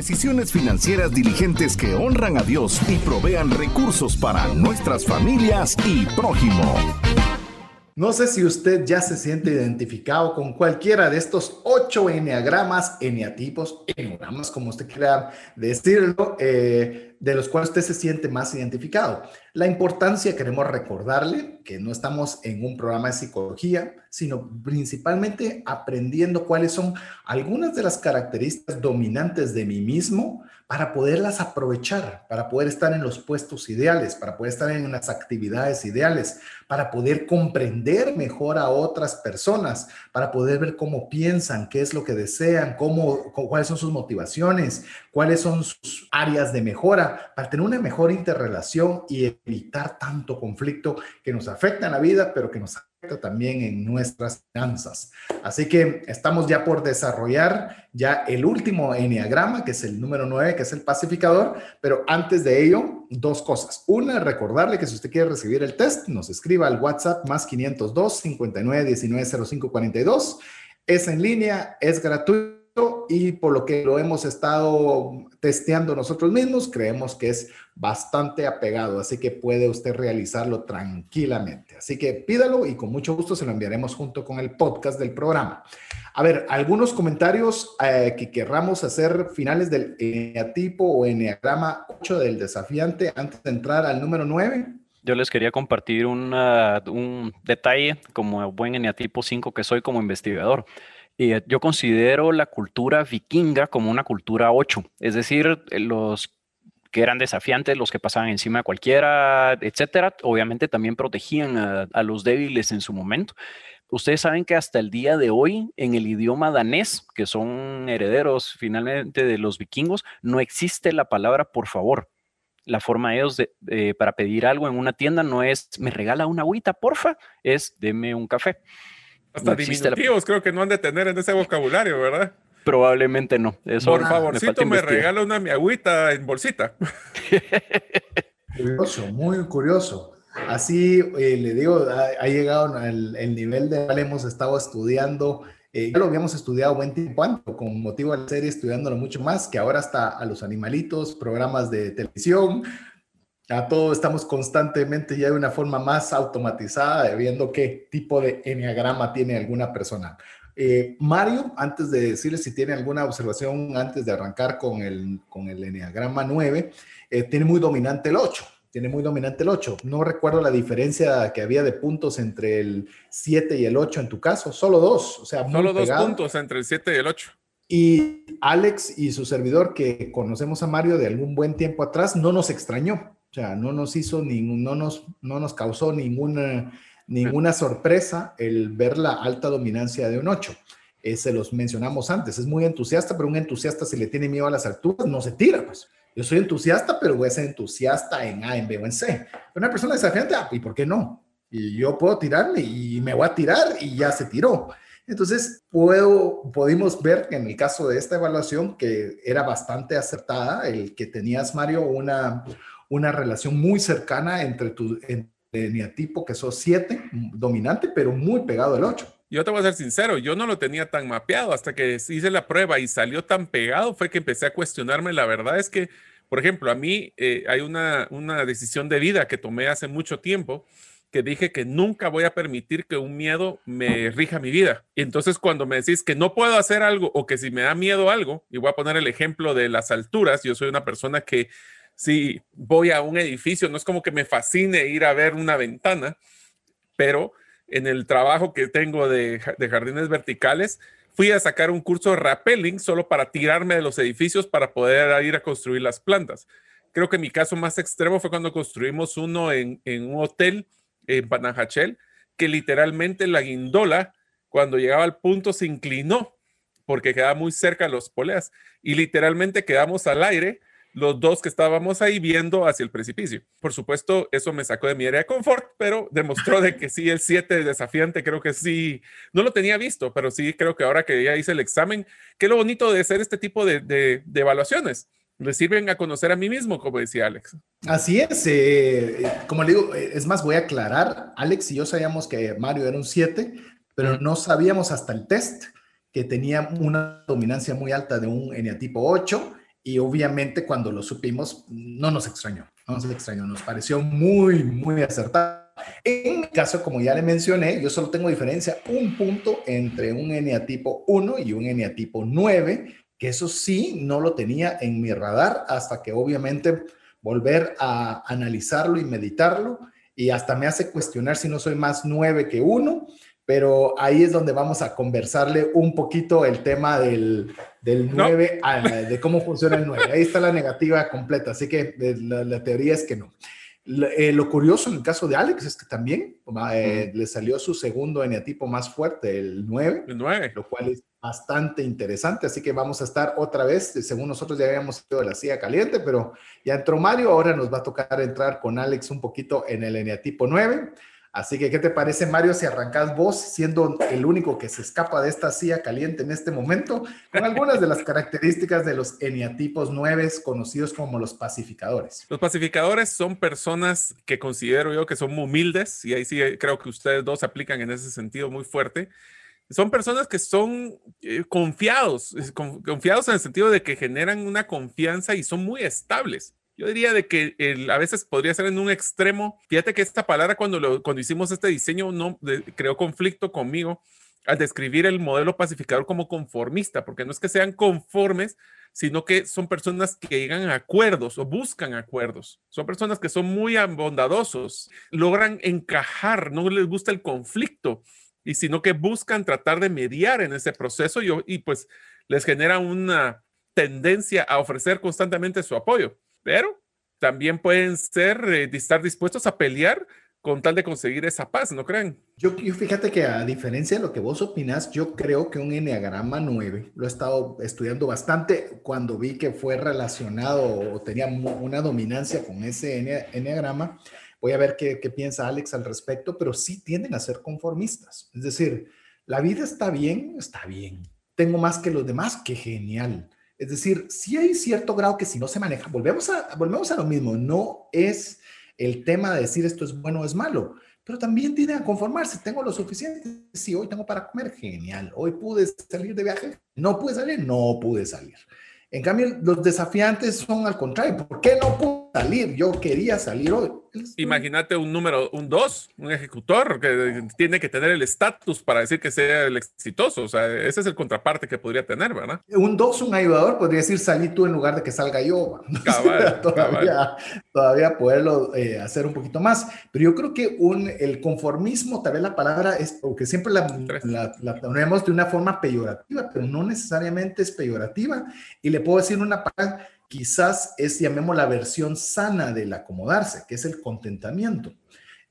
Decisiones financieras diligentes que honran a Dios y provean recursos para nuestras familias y prójimo. No sé si usted ya se siente identificado con cualquiera de estos ocho eneagramas, eneatipos, eneagramas, como usted quiera decirlo, eh, de los cuales usted se siente más identificado. La importancia, queremos recordarle que no estamos en un programa de psicología, sino principalmente aprendiendo cuáles son algunas de las características dominantes de mí mismo para poderlas aprovechar, para poder estar en los puestos ideales, para poder estar en las actividades ideales, para poder comprender mejor a otras personas, para poder ver cómo piensan, qué es lo que desean, cómo, cuáles son sus motivaciones, cuáles son sus áreas de mejora, para tener una mejor interrelación y evitar tanto conflicto que nos afecta en la vida, pero que nos también en nuestras finanzas. Así que estamos ya por desarrollar ya el último enneagrama, que es el número 9, que es el pacificador, pero antes de ello, dos cosas. Una, recordarle que si usted quiere recibir el test, nos escriba al WhatsApp más 502 59 19 05 42. Es en línea, es gratuito y por lo que lo hemos estado testeando nosotros mismos, creemos que es bastante apegado, así que puede usted realizarlo tranquilamente. Así que pídalo y con mucho gusto se lo enviaremos junto con el podcast del programa. A ver, algunos comentarios eh, que querramos hacer finales del eneatipo o eneagrama 8 del desafiante antes de entrar al número 9. Yo les quería compartir un detalle como buen eneatipo 5 que soy como investigador. Eh, yo considero la cultura vikinga como una cultura 8, es decir, los que eran desafiantes, los que pasaban encima de cualquiera, etcétera, obviamente también protegían a, los débiles en su momento. Ustedes saben que hasta el día de hoy, en el idioma danés, que son herederos finalmente de los vikingos, no existe la palabra por favor. La forma de ellos de, para pedir algo en una tienda no es me regala una agüita, porfa, es deme un café. Hasta diminutivos creo que no han de tener en ese vocabulario, ¿verdad? Probablemente no. Por favorcito, me, regala una mi agüita en bolsita. *laughs* curioso, muy curioso. Así eh, le digo, ha, llegado el, el, nivel de cual hemos estado estudiando. Eh, ya lo habíamos estudiado buen tiempo antes, con motivo de la serie, estudiándolo mucho más, que ahora está a los animalitos, programas de televisión, a todo estamos constantemente ya de una forma más automatizada de viendo qué tipo de enneagrama tiene alguna persona. Eh, Mario, antes de decirle si tiene alguna observación antes de arrancar con el, con el enneagrama 9, eh, tiene muy dominante el 8. Tiene muy dominante el 8. No recuerdo la diferencia que había de puntos entre el 7 y el 8 en tu caso. Solo dos. O sea, Solo dos puntos entre el 7 y el 8. Y Alex y su servidor, que conocemos a Mario de algún buen tiempo atrás, no nos extrañó. O sea, no nos hizo ningún, no nos, no nos causó ninguna, ninguna sorpresa el ver la alta dominancia de un 8. Eh, se los mencionamos antes, es muy entusiasta, pero un entusiasta si le tiene miedo a las alturas no se tira, pues. Yo soy entusiasta, pero voy a ser entusiasta en A, en B o en C. Una persona desafiante, ah, ¿y por qué no? Y yo puedo tirarme y me voy a tirar y ya se tiró. Entonces, puedo, pudimos ver que en el caso de esta evaluación, que era bastante acertada, el que tenías, Mario, una, una relación muy cercana entre tu eneatipo, que sos 7, dominante, pero muy pegado al 8. Yo te voy a ser sincero, yo no lo tenía tan mapeado hasta que hice la prueba y salió tan pegado, fue que empecé a cuestionarme. La verdad es que, por ejemplo, a mí eh, hay una, una decisión de vida que tomé hace mucho tiempo que dije que nunca voy a permitir que un miedo me rija mi vida. Y entonces cuando me decís que no puedo hacer algo o que si me da miedo algo, y voy a poner el ejemplo de las alturas, yo soy una persona que si voy a un edificio, no es como que me fascine ir a ver una ventana, pero en el trabajo que tengo de, jardines verticales, fui a sacar un curso de rappelling solo para tirarme de los edificios para poder ir a construir las plantas. Creo que mi caso más extremo fue cuando construimos uno en, en un hotel en Panajachel, que literalmente la guindola, cuando llegaba al punto, se inclinó porque quedaba muy cerca de los poleas y literalmente quedamos al aire los dos que estábamos ahí viendo hacia el precipicio. Por supuesto, eso me sacó de mi área de confort, pero demostró de que sí, el 7 desafiante creo que sí, no lo tenía visto, pero sí creo que ahora que ya hice el examen, que lo bonito de hacer este tipo de, de, evaluaciones. Me sirven a conocer a mí mismo, como decía Alex. Así es, eh, como le digo, es más, voy a aclarar, Alex y yo sabíamos que Mario era un 7, pero no sabíamos hasta el test que tenía una dominancia muy alta de un eneatipo 8 y obviamente cuando lo supimos no nos extrañó, no nos extrañó, nos pareció muy, muy acertado. En mi caso, como ya le mencioné, yo solo tengo diferencia un punto entre un eneatipo 1 y un eneatipo 9, que eso sí no lo tenía en mi radar hasta que obviamente volver a analizarlo y meditarlo y hasta me hace cuestionar si no soy más 9 que 1 pero ahí es donde vamos a conversarle un poquito el tema del, del 9, de cómo funciona el 9. Ahí está la negativa completa, así que eh, la, teoría es que no. Eh, lo curioso en el caso de Alex es que también eh, le salió su segundo eneatipo más fuerte, el 9, el 9, lo cual es bastante interesante, así que vamos a estar otra vez, según nosotros ya habíamos ido de la silla caliente, pero ya entró Mario, ahora nos va a tocar entrar con Alex un poquito en el eneatipo 9. Así que, ¿qué te parece, Mario, si arrancas vos siendo el único que se escapa de esta silla caliente en este momento, con algunas de las características de los eniatipos nueves conocidos como los pacificadores? Los pacificadores son personas que considero yo que son muy humildes, y ahí sí creo que ustedes dos aplican en ese sentido muy fuerte. Son personas que son eh, confiados, confiados en el sentido de que generan una confianza y son muy estables. Yo diría de que a veces podría ser en un extremo. Fíjate que esta palabra cuando, lo, cuando hicimos este diseño no creó conflicto conmigo al describir el modelo pacificador como conformista, porque no es que sean conformes, sino que son personas que llegan a acuerdos o buscan acuerdos. Son personas que son muy bondadosos, logran encajar, no les gusta el conflicto, y sino que buscan tratar de mediar en ese proceso y, y pues les genera una tendencia a ofrecer constantemente su apoyo pero también pueden ser, eh, estar dispuestos a pelear con tal de conseguir esa paz, ¿no creen? Yo, fíjate que a diferencia de lo que vos opinas, yo creo que un enneagrama 9, lo he estado estudiando bastante cuando vi que fue relacionado o tenía una dominancia con ese enneagrama. Voy a ver qué, qué piensa Alex al respecto, pero sí tienden a ser conformistas. Es decir, la vida está bien, está bien. Tengo más que los demás, qué genial es decir, si hay cierto grado que si no se maneja, volvemos a, volvemos a lo mismo, no es el tema de decir esto es bueno o es malo, pero también tiene a conformarse, tengo lo suficiente, si hoy tengo para comer, genial, hoy pude salir de viaje, no pude salir, no pude salir. En cambio, los desafiantes son al contrario. ¿Por qué no puedo salir? Yo quería salir hoy. Imagínate un número, un 2, un ejecutor que tiene que tener el estatus para decir que sea el exitoso. O sea, ese es el contraparte que podría tener, ¿verdad? Un 2, un ayudador, podría decir salí tú en lugar de que salga yo. *laughs* todavía, todavía poderlo eh, hacer un poquito más. Pero yo creo que un, el conformismo, tal vez la palabra es, porque siempre la, la, la ponemos de una forma peyorativa, pero no necesariamente es peyorativa. Y le puedo decir una palabra, quizás es, llamemos la versión sana del acomodarse, que es el contentamiento.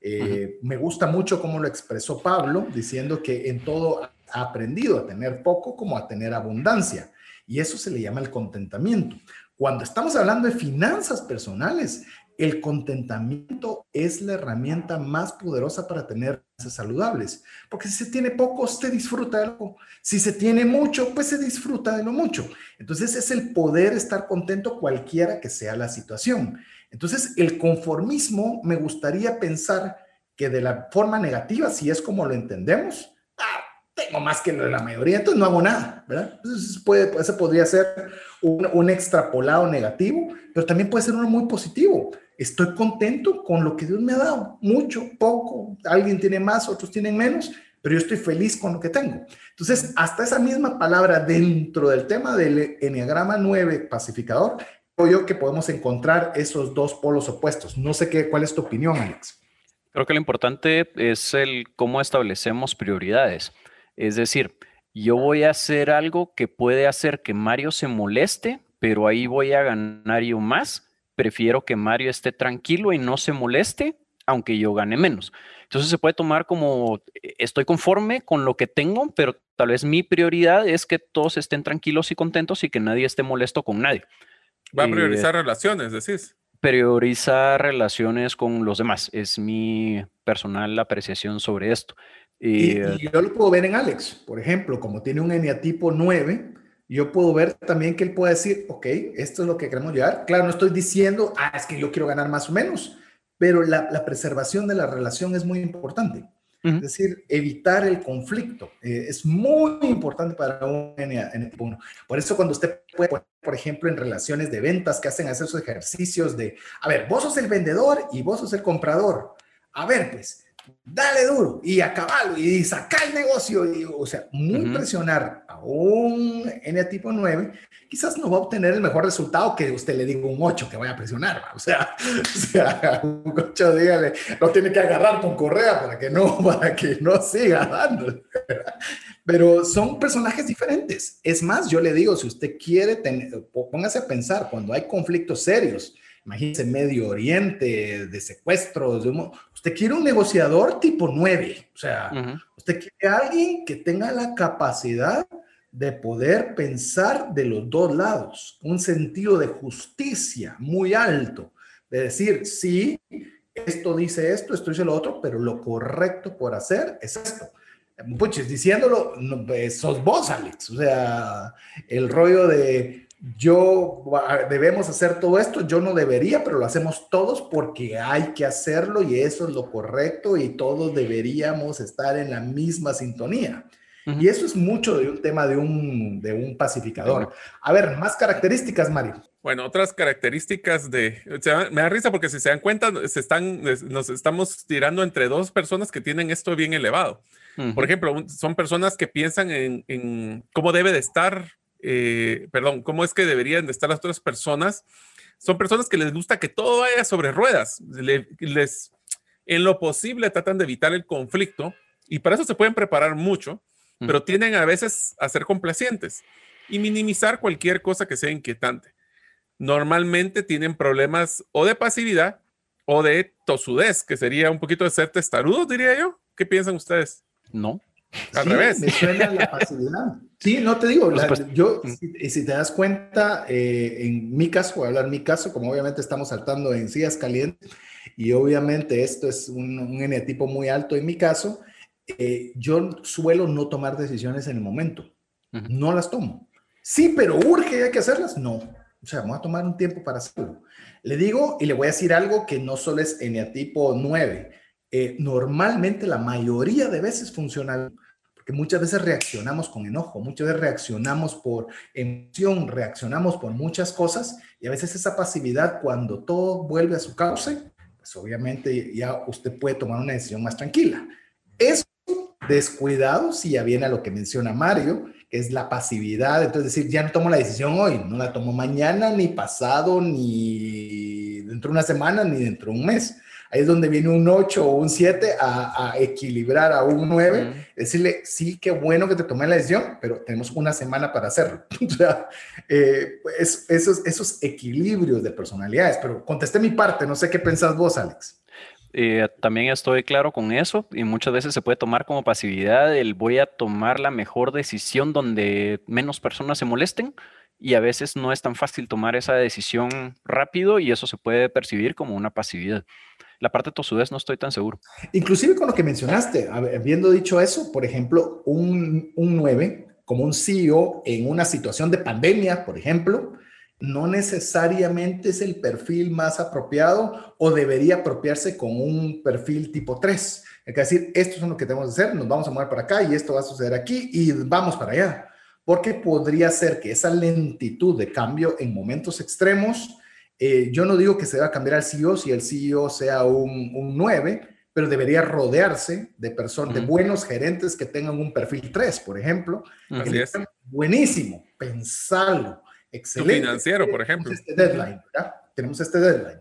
Eh, me gusta mucho cómo lo expresó Pablo, diciendo que en todo ha aprendido a tener poco como a tener abundancia. Y eso se le llama el contentamiento. Cuando estamos hablando de finanzas personales, el contentamiento es la herramienta más poderosa para tener saludables, porque si se tiene poco, se disfruta de algo. Si se tiene mucho, pues se disfruta de lo mucho. Entonces es el poder estar contento cualquiera que sea la situación. Entonces el conformismo me gustaría pensar que de la forma negativa, si es como lo entendemos, ah, tengo más que la mayoría, entonces no hago nada, ¿verdad? Entonces puede, ese podría ser un, un extrapolado negativo, pero también puede ser uno muy positivo estoy contento con lo que Dios me ha dado, mucho, poco, alguien tiene más, otros tienen menos, pero yo estoy feliz con lo que tengo. Entonces, hasta esa misma palabra dentro del tema del Enneagrama 9 pacificador, creo yo que podemos encontrar esos dos polos opuestos. No sé qué, cuál es tu opinión, Alex. Creo que lo importante es el cómo establecemos prioridades. Es decir, yo voy a hacer algo que puede hacer que Mario se moleste, pero ahí voy a ganar yo más. Prefiero que Mario esté tranquilo y no se moleste, aunque yo gane menos. Entonces se puede tomar como eh, estoy conforme con lo que tengo, pero tal vez mi prioridad es que todos estén tranquilos y contentos y que nadie esté molesto con nadie. Va a eh, priorizar relaciones, decís. Priorizar relaciones con los demás. Es mi personal apreciación sobre esto. Y, eh, yo lo puedo ver en Alex, por ejemplo, como tiene un eneatipo 9, yo puedo ver también que él puede decir, ok, esto es lo que queremos llegar. Claro, no estoy diciendo, ah, es que yo quiero ganar más o menos, pero la, preservación de la relación es muy importante. Es decir, evitar el conflicto eh, es muy importante para un eneatipo 1. Por eso cuando usted puede, por ejemplo, en relaciones de ventas que hacen esos ejercicios de, a ver, vos sos el vendedor y vos sos el comprador. A ver, pues, dale duro y acabalo y saca el negocio. Y, o sea, muy presionar a un N tipo 9, quizás no va a obtener el mejor resultado que usted le diga un 8 que vaya a presionar. O sea, *laughs* o sea un 8, dígale, no tiene que agarrar con correa para que no, *laughs* para que no siga dando. Pero son personajes diferentes. Es más, yo le digo, si usted quiere, tener, póngase a pensar, cuando hay conflictos serios, Imagínense Medio Oriente, de secuestros, de usted quiere un negociador tipo 9, o sea, usted quiere alguien que tenga la capacidad de poder pensar de los dos lados, un sentido de justicia muy alto, de decir, sí, esto dice esto, esto dice lo otro, pero lo correcto por hacer es esto. Puches, diciéndolo, pues, sos vos, Alex. O sea, el rollo de yo debemos hacer todo esto, yo no debería, pero lo hacemos todos porque hay que hacerlo y eso es lo correcto y todos deberíamos estar en la misma sintonía. Y eso es mucho de un tema de un, de un pacificador. A ver, más características, Mario. Bueno, otras características de, me da risa porque si se dan cuenta, se están, nos estamos tirando entre dos personas que tienen esto bien elevado. Por ejemplo, son personas que piensan en, en cómo debe de estar eh, perdón, cómo es que deberían de estar las otras personas, son personas que les gusta que todo vaya sobre ruedas. les, en lo posible tratan de evitar el conflicto y para eso se pueden preparar mucho, pero tienden a veces a ser complacientes y minimizar cualquier cosa que sea inquietante. Normalmente tienen problemas o de pasividad o de tosudez, que sería un poquito de ser testarudo, diría yo. ¿Qué piensan ustedes? No. Al revés. Me suena la pasividad. Sí, no te digo, yo, si, si, te das cuenta, eh, en mi caso, voy a hablar mi caso, como obviamente estamos saltando en sillas calientes, y obviamente esto es un, un tipo muy alto en mi caso, eh, yo suelo no tomar decisiones en el momento, no las tomo. Sí, pero urge, hay que hacerlas, no. O sea, vamos a tomar un tiempo para hacerlo. Le digo y le voy a decir algo que no solo es eneatipo 9, eh, normalmente la mayoría de veces funciona, porque muchas veces reaccionamos con enojo, muchas veces reaccionamos por emoción, reaccionamos por muchas cosas y a veces esa pasividad cuando todo vuelve a su cauce, pues obviamente ya usted puede tomar una decisión más tranquila. Eso descuidado si ya viene a lo que menciona Mario, que es la pasividad, entonces decir, ya no tomo la decisión hoy, no la tomo mañana, ni pasado, ni dentro de una semana, ni dentro de un mes Ahí es donde viene un 8 o un 7 a, equilibrar a un 9. Decirle, sí, qué bueno que te tomé la decisión, pero tenemos una semana para hacerlo. *laughs* o sea, eh, esos, esos equilibrios de personalidades. Pero contesté mi parte, no sé qué pensás vos, Alex. Eh, también estoy claro con eso y muchas veces se puede tomar como pasividad el voy a tomar la mejor decisión donde menos personas se molesten y a veces no es tan fácil tomar esa decisión rápido y eso se puede percibir como una pasividad. La parte de tosudez no estoy tan seguro. Inclusive con lo que mencionaste, habiendo dicho eso, por ejemplo, un, un 9 como un CEO en una situación de pandemia, por ejemplo, no necesariamente es el perfil más apropiado o debería apropiarse con un perfil tipo 3. Es decir, esto es lo que tenemos que hacer, nos vamos a mover para acá y esto va a suceder aquí y vamos para allá. Porque podría ser que esa lentitud de cambio en momentos extremos eh, yo no digo que se va a cambiar al CEO si el CEO sea un, un 9, pero debería rodearse de personas, de buenos gerentes que tengan un perfil 3, por ejemplo. Así es. Buenísimo, pensarlo, excelente. financiero, por ejemplo. Tenemos este deadline, ¿verdad? Tenemos este deadline.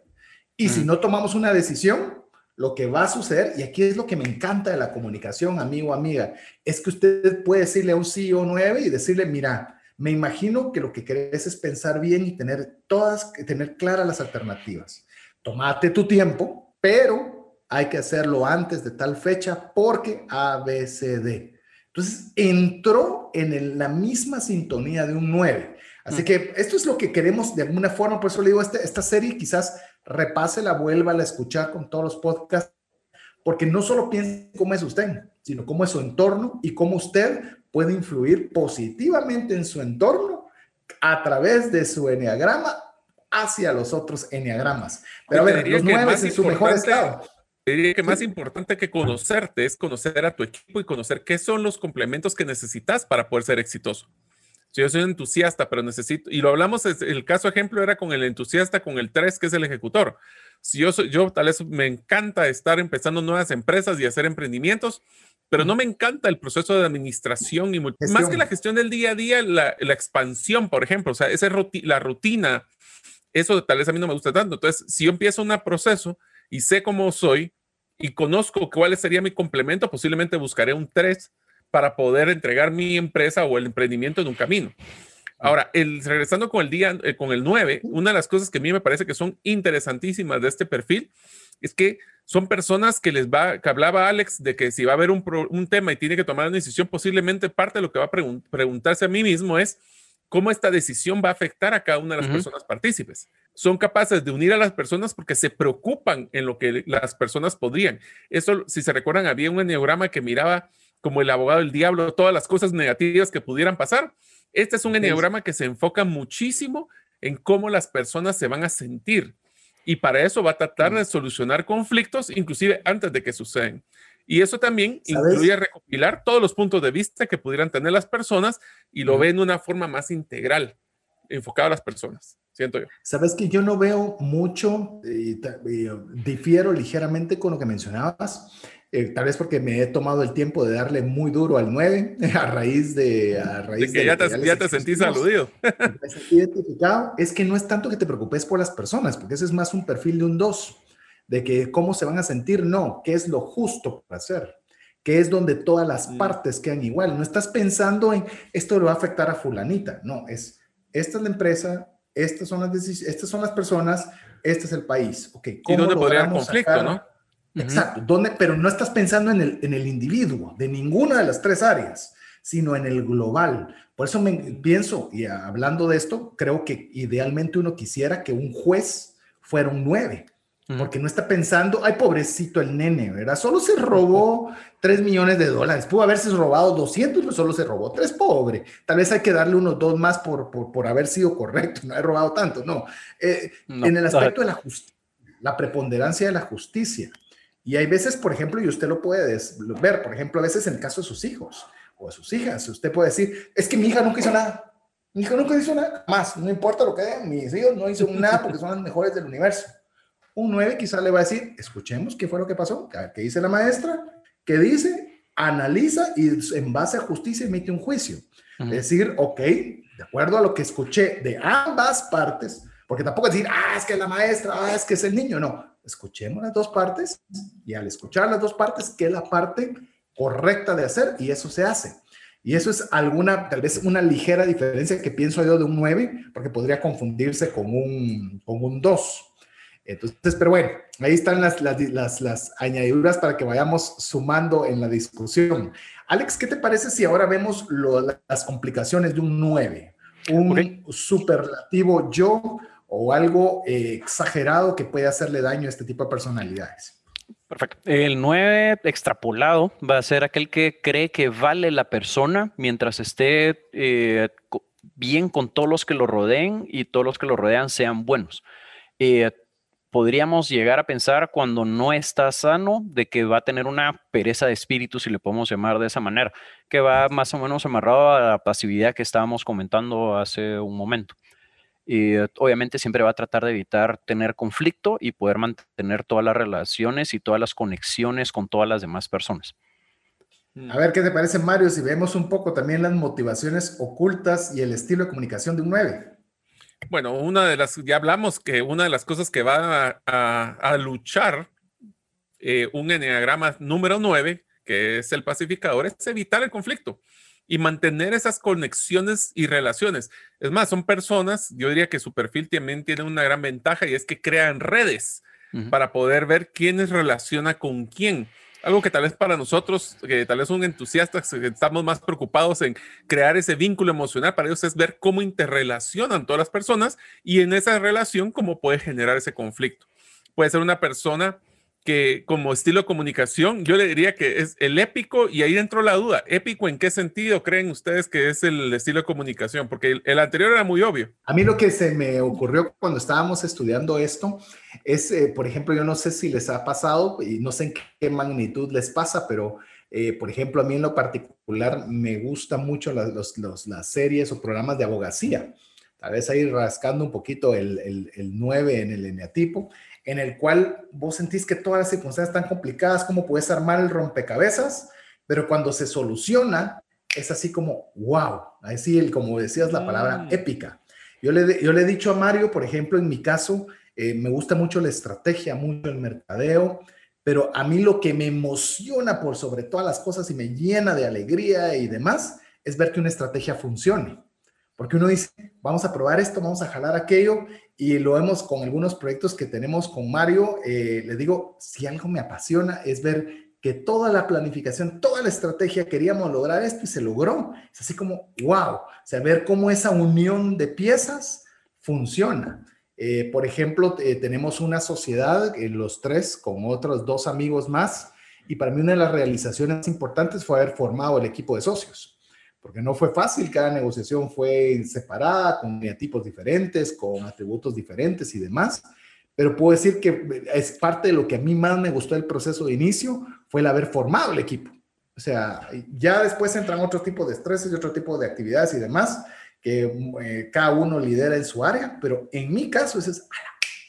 Y si no tomamos una decisión, lo que va a suceder, y aquí es lo que me encanta de la comunicación, amigo, amiga, es que usted puede decirle a un CEO 9 y decirle, mira, me imagino que lo que querés es pensar bien y tener todas, tener claras las alternativas. Tómate tu tiempo, pero hay que hacerlo antes de tal fecha porque ABCD. Entonces entró en la misma sintonía de un 9. Así mm. que esto es lo que queremos de alguna forma, por eso le digo, este, esta serie quizás repase la vuelva a escuchar con todos los podcasts, porque no solo piense cómo es usted, sino cómo es su entorno y cómo usted puede influir positivamente en su entorno a través de su enneagrama hacia los otros enneagramas. Pero a ver, los nueve en su mejor estado. diría que más importante que conocerte es conocer a tu equipo y conocer qué son los complementos que necesitas para poder ser exitoso. Si yo soy un entusiasta, pero necesito, y lo hablamos, el caso ejemplo era con el entusiasta, con el 3, que es el ejecutor. Si yo soy, yo tal vez me encanta estar empezando nuevas empresas y hacer emprendimientos, pero no me encanta el proceso de administración y más que la gestión del día a día, la, la expansión, por ejemplo, o sea, esa la rutina, eso tal vez a mí no me gusta tanto. Entonces, si yo empiezo un proceso y sé cómo soy y conozco cuál sería mi complemento, posiblemente buscaré un 3 para poder entregar mi empresa o el emprendimiento en un camino. Ahora, el, regresando con el día, eh, con el 9, una de las cosas que a mí me parece que son interesantísimas de este perfil es que son personas que les va, que hablaba Alex de que si va a haber un, un tema y tiene que tomar una decisión, posiblemente parte de lo que va a preguntarse a mí mismo es cómo esta decisión va a afectar a cada una de las personas partícipes. Son capaces de unir a las personas porque se preocupan en lo que las personas podrían. Eso, si se recuerdan, había un enneagrama que miraba como el abogado del diablo, todas las cosas negativas que pudieran pasar. Este es un enneagrama que se enfoca muchísimo en cómo las personas se van a sentir. Y para eso va a tratar de solucionar conflictos, inclusive antes de que sucedan. Y eso también incluye recopilar todos los puntos de vista que pudieran tener las personas y lo ve en una forma más integral, enfocado a las personas. Siento yo. Sabes que yo no veo mucho, y, difiero ligeramente con lo que mencionabas. Eh, tal vez porque me he tomado el tiempo de darle muy duro al 9 *laughs* a raíz de... A raíz de que ya, te, ya, te sentís aludido. *laughs* Me sentí identificado. Es que no es tanto que te preocupes por las personas, porque ese es más un perfil de un 2, de que cómo se van a sentir, no, qué es lo justo para hacer, qué es donde todas las mm. partes quedan igual. No estás pensando en esto le va a afectar a fulanita, no, es esta es la empresa, estas son las, estas son las personas, este es el país. Okay, ¿Y dónde podría haber conflicto, no? Exacto, pero no estás pensando en el, en el individuo de ninguna de las tres áreas, sino en el global. Por eso me pienso, y hablando de esto, creo que idealmente uno quisiera que un juez fuera un nueve, porque no está pensando, ay, pobrecito el nene, ¿verdad? Solo se robó *laughs* 3 millones de dólares, pudo haberse robado 200, pero solo se robó 3, pobre. Tal vez hay que darle unos dos más por, por, por haber sido correcto, no he robado tanto, no. Eh, en el aspecto de la justicia, la preponderancia de la justicia. Y hay veces, por ejemplo, y usted lo puede ver, por ejemplo, a veces en el caso de sus hijos o de sus hijas, usted puede decir, es que mi hija nunca hizo nada, mi hija nunca hizo nada, más, no importa lo que den, mis hijos no hizo nada porque son las mejores del universo. Un 9 quizás le va a decir, escuchemos qué fue lo que pasó, qué dice la maestra, qué dice, analiza y en base a justicia emite un juicio. Es decir, ok, de acuerdo a lo que escuché de ambas partes, porque tampoco decir, ah, es que es la maestra, ah, es que es el niño, no escuchemos las dos partes y al escuchar las dos partes, ¿qué es la parte correcta de hacer? Y eso se hace. Y eso es alguna, tal vez una ligera diferencia que pienso yo de un 9, porque podría confundirse con un, con un 2. Entonces, pero bueno, ahí están las, las, las, añadiduras para que vayamos sumando en la discusión. Alex, ¿qué te parece si ahora vemos las complicaciones de un 9? Un superlativo yo o algo eh, exagerado que puede hacerle daño a este tipo de personalidades. Perfecto. El 9 extrapolado va a ser aquel que cree que vale la persona mientras esté eh, bien con todos los que lo rodeen y todos los que lo rodean sean buenos. Eh, podríamos llegar a pensar cuando no está sano de que va a tener una pereza de espíritu, si le podemos llamar de esa manera, que va más o menos amarrado a la pasividad que estábamos comentando hace un momento. Y eh, obviamente siempre va a tratar de evitar tener conflicto y poder mantener todas las relaciones y todas las conexiones con todas las demás personas. A ver, ¿qué te parece, Mario? Si vemos un poco también las motivaciones ocultas y el estilo de comunicación de un 9. Bueno, una de las, ya hablamos que una de las cosas que va a, luchar eh, un enneagrama número 9, que es el pacificador, es evitar el conflicto y mantener esas conexiones y relaciones. Es más, son personas, yo diría que su perfil también tiene una gran ventaja y es que crean redes para poder ver quiénes relaciona con quién. Algo que tal vez para nosotros, que tal vez un entusiasta, estamos más preocupados en crear ese vínculo emocional, para ellos es ver cómo interrelacionan todas las personas y en esa relación cómo puede generar ese conflicto. Puede ser una persona que como estilo de comunicación, yo le diría que es el épico y ahí entró la duda. ¿Épico en qué sentido creen ustedes que es el estilo de comunicación? Porque el, anterior era muy obvio. A mí lo que se me ocurrió cuando estábamos estudiando esto es, eh, por ejemplo, yo no sé si les ha pasado y no sé en qué magnitud les pasa, pero eh, por ejemplo, a mí en lo particular me gustan mucho las, las series o programas de abogacía. Tal vez ahí rascando un poquito el, el, el 9 en el eneatipo en el cual vos sentís que todas las circunstancias están complicadas, como puedes armar el rompecabezas, pero cuando se soluciona, es así como, wow, así como decías la palabra mm. épica. Yo le, yo le he dicho a Mario, por ejemplo, en mi caso, eh, me gusta mucho la estrategia, mucho el mercadeo, pero a mí lo que me emociona por sobre todas las cosas y me llena de alegría y demás es ver que una estrategia funcione. Porque uno dice, vamos a probar esto, vamos a jalar aquello, y lo vemos con algunos proyectos que tenemos con Mario. Eh, le digo, si algo me apasiona es ver que toda la planificación, toda la estrategia queríamos lograr esto y se logró. Es así como, wow, o sea, ver cómo esa unión de piezas funciona. Eh, por ejemplo, eh, tenemos una sociedad, los tres, con otros dos amigos más, y para mí una de las realizaciones importantes fue haber formado el equipo de socios porque no fue fácil, cada negociación fue separada, con tipos diferentes, con atributos diferentes y demás, pero puedo decir que es parte de lo que a mí más me gustó del proceso de inicio, fue el haber formado el equipo. O sea, ya después entran otro tipo de estreses y otro tipo de actividades y demás, que eh, cada uno lidera en su área, pero en mi caso ese es,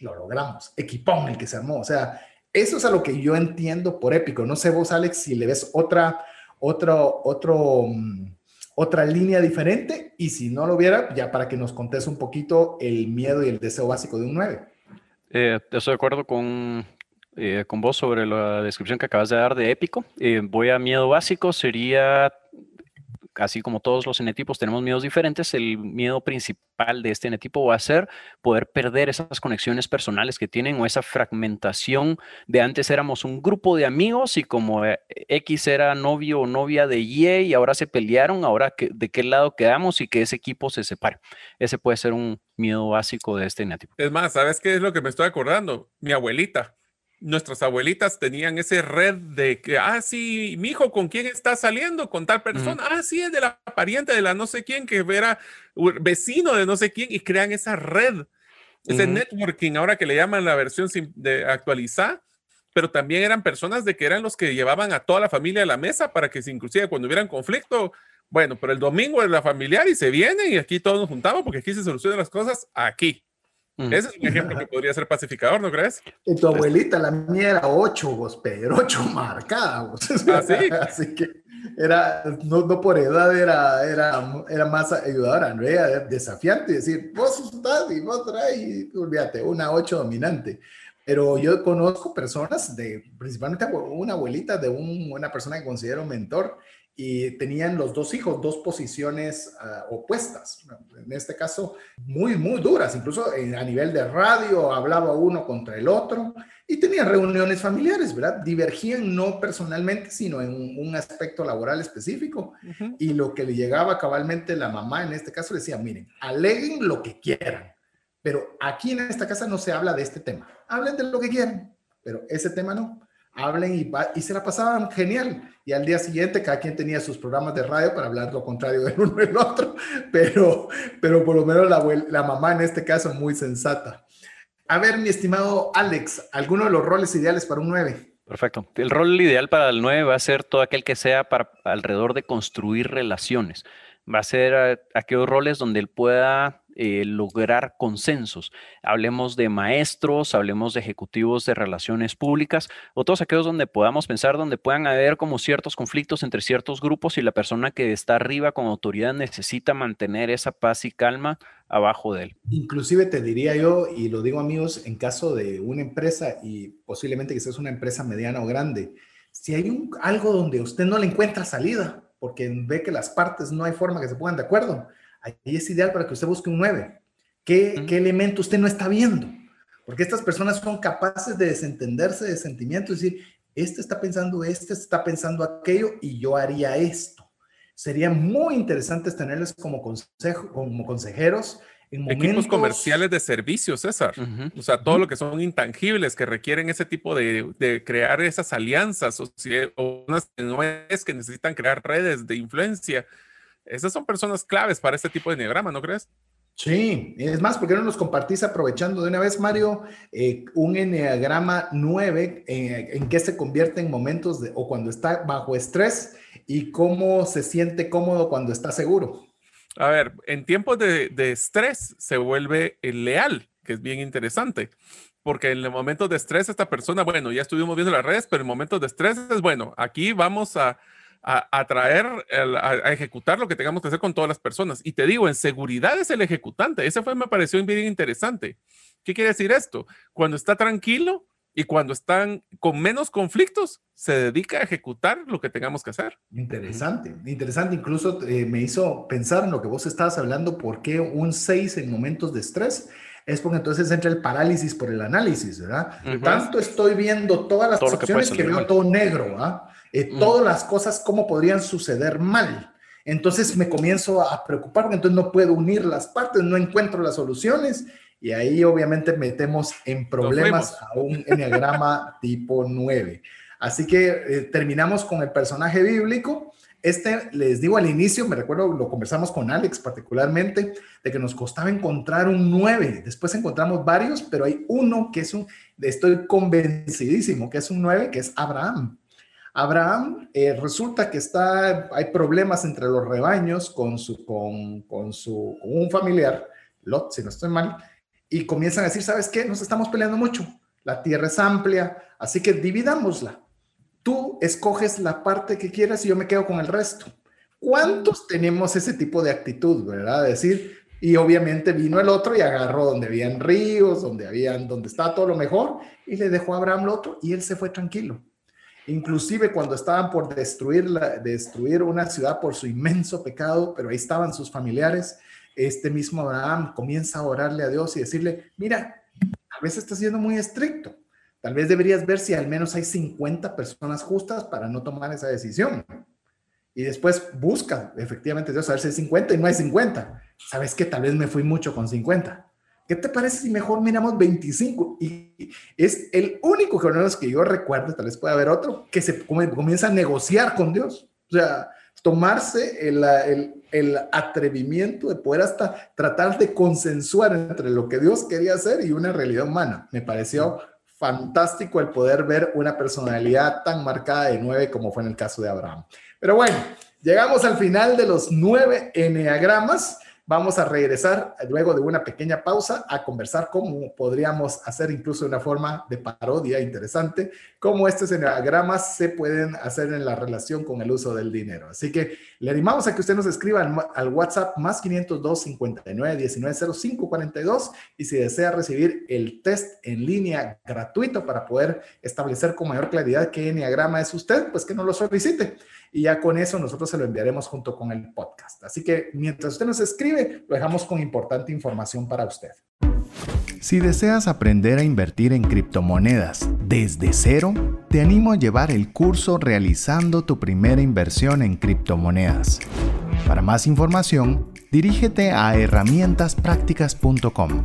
lo logramos, equipón el que se armó. O sea, eso es a lo que yo entiendo por épico. No sé vos, Alex, si le ves otra, otro, otro, mm, otra línea diferente y si no lo hubiera, ya para que nos contes un poquito el miedo y el deseo básico de un 9. Eh, estoy de acuerdo con, eh, con vos sobre la descripción que acabas de dar de épico. Eh, voy a miedo básico, sería así como todos los enetipos tenemos miedos diferentes, el miedo principal de este enetipo va a ser poder perder esas conexiones personales que tienen o esa fragmentación de antes éramos un grupo de amigos y como eh, X era novio o novia de Y y ahora se pelearon, ahora de qué lado quedamos y que ese equipo se separe. Ese puede ser un miedo básico de este enetipo. Es más, ¿sabes qué es lo que me estoy acordando? Mi abuelita nuestras abuelitas tenían ese red de que, ah, sí, mi hijo, ¿con quién está saliendo? Con tal persona. Ah, sí, es de la pariente de la no sé quién, que era vecino de no sé quién, y crean esa red, ese networking, ahora que le llaman la versión de actualizar, pero también eran personas de que eran los que llevaban a toda la familia a la mesa para que, inclusive, cuando hubieran conflicto, bueno, pero el domingo es la familiar y se vienen y aquí todos nos juntamos porque aquí se solucionan las cosas aquí. Ese es un ejemplo que podría ser pacificador, ¿no crees? Y tu abuelita, la mía era ocho, vos, pero ocho marcada, vos. *laughs* ¿Ah, sí? Así que era, no, no, por edad era, era, era más ayudadora, no era desafiante, decir, vos estás y vos traes, olvídate, una ocho dominante. Pero yo conozco personas de, principalmente una abuelita de un, una persona que considero mentor, y tenían los dos hijos dos posiciones ah, opuestas, en este caso muy, muy duras, incluso a nivel de radio hablaba uno contra el otro y tenían reuniones familiares, ¿verdad? Divergían no personalmente, sino en un, aspecto laboral específico y lo que le llegaba cabalmente la mamá en este caso decía, miren, aleguen lo que quieran, pero aquí en esta casa no se habla de este tema, hablen de lo que quieran, pero ese tema no hablen y, se la pasaban genial. Y al día siguiente cada quien tenía sus programas de radio para hablar lo contrario del *laughs* uno del otro, pero, pero por lo menos la, mamá en este caso muy sensata. A ver, mi estimado Alex, ¿alguno de los roles ideales para un 9? Perfecto. El rol ideal para el 9 va a ser todo aquel que sea alrededor de construir relaciones. Va a ser aquellos roles donde él pueda eh, lograr consensos. Hablemos de maestros, hablemos de ejecutivos de relaciones públicas o todos aquellos donde podamos pensar, donde puedan haber como ciertos conflictos entre ciertos grupos y la persona que está arriba con autoridad necesita mantener esa paz y calma abajo de él. Inclusive te diría yo, y lo digo amigos, en caso de una empresa y posiblemente que sea una empresa mediana o grande, si hay un, algo donde usted no le encuentra salida, porque ve que las partes no hay forma que se pongan de acuerdo, ahí es ideal para que usted busque un 9. ¿Qué, ¿Qué elemento usted no está viendo? Porque estas personas son capaces de desentenderse de sentimientos y decir, este está pensando este, está pensando aquello y yo haría esto. Sería muy interesante tenerles como, consejo, como consejeros Equipos comerciales de servicios, César. O sea, todo lo que son intangibles que requieren ese tipo de, de crear esas alianzas o, si, o unas es que necesitan crear redes de influencia. Esas son personas claves para este tipo de enneagrama, ¿no crees? Sí, es más, ¿por qué no nos compartís aprovechando de una vez, Mario, eh, un enneagrama 9, eh, en qué se convierte en momentos de, o cuando está bajo estrés y cómo se siente cómodo cuando está seguro? A ver, en tiempos de, estrés se vuelve leal, que es bien interesante, porque en el momento de estrés esta persona, bueno, ya estuvimos viendo las redes, pero en momentos de estrés es bueno, aquí vamos a, a, traer, a, ejecutar lo que tengamos que hacer con todas las personas. Y te digo, en seguridad es el ejecutante. Ese fue, me pareció bien interesante. ¿Qué quiere decir esto? Cuando está tranquilo, y cuando están con menos conflictos, se dedica a ejecutar lo que tengamos que hacer. Interesante, interesante. Incluso eh, me hizo pensar en lo que vos estabas hablando, por qué un 6 en momentos de estrés. Es porque entonces entra el parálisis por el análisis, ¿verdad? Tanto estoy viendo todas las opciones que, veo todo negro, ¿ah? Todas las cosas, cómo podrían suceder mal. Entonces me comienzo a preocupar, entonces no puedo unir las partes, no encuentro las soluciones y ahí obviamente metemos en problemas a un enneagrama *laughs* tipo 9. Así que eh, terminamos con el personaje bíblico. Este, les digo al inicio, me recuerdo, lo conversamos con Alex particularmente, de que nos costaba encontrar un 9. Después encontramos varios, pero hay uno que es un, estoy convencidísimo que es un 9, que es Abraham. Abraham eh, resulta que está, hay problemas entre los rebaños con, su, con, con su, con un familiar, Lot, si no estoy mal, y comienzan a decir, ¿sabes qué? Nos estamos peleando mucho. La tierra es amplia, así que dividámosla. Tú escoges la parte que quieras y yo me quedo con el resto. ¿Cuántos tenemos ese tipo de actitud, verdad? Decir, y obviamente vino el otro y agarró donde habían ríos, donde habían, donde estaba todo lo mejor, y le dejó a Abraham lo otro y él se fue tranquilo. Inclusive cuando estaban por destruir, destruir una ciudad por su inmenso pecado, pero ahí estaban sus familiares, este mismo Abraham comienza a orarle a Dios y decirle, mira, a veces estás siendo muy estricto. Tal vez deberías ver si al menos hay 50 personas justas para no tomar esa decisión. Y después busca, efectivamente, Dios, a ver si hay 50 y no hay 50. ¿Sabes que Tal vez me fui mucho con 50. ¿Qué te parece si mejor miramos 25? Y es el único que, que yo recuerdo, tal vez pueda haber otro, que se comienza a negociar con Dios. O sea, tomarse el, el, atrevimiento de poder hasta tratar de consensuar entre lo que Dios quería hacer y una realidad humana. Me pareció fantástico el poder ver una personalidad tan marcada de nueve como fue en el caso de Abraham. Pero bueno, llegamos al final de los nueve enneagramas. Vamos a regresar luego de una pequeña pausa a conversar cómo podríamos hacer incluso una forma de parodia interesante, cómo estos enagramas se pueden hacer en la relación con el uso del dinero. Así que le animamos a que usted nos escriba al, WhatsApp más 502 59 19 05 42 y si desea recibir el test en línea gratuito para poder establecer con mayor claridad qué enneagrama es usted, pues que no lo solicite y ya con eso nosotros se lo enviaremos junto con el podcast. Así que mientras usted nos escribe, lo dejamos con importante información para usted. Si deseas aprender a invertir en criptomonedas desde cero, te animo a llevar el curso realizando tu primera inversión en criptomonedas. Para más información, dirígete a herramientasprácticas.com.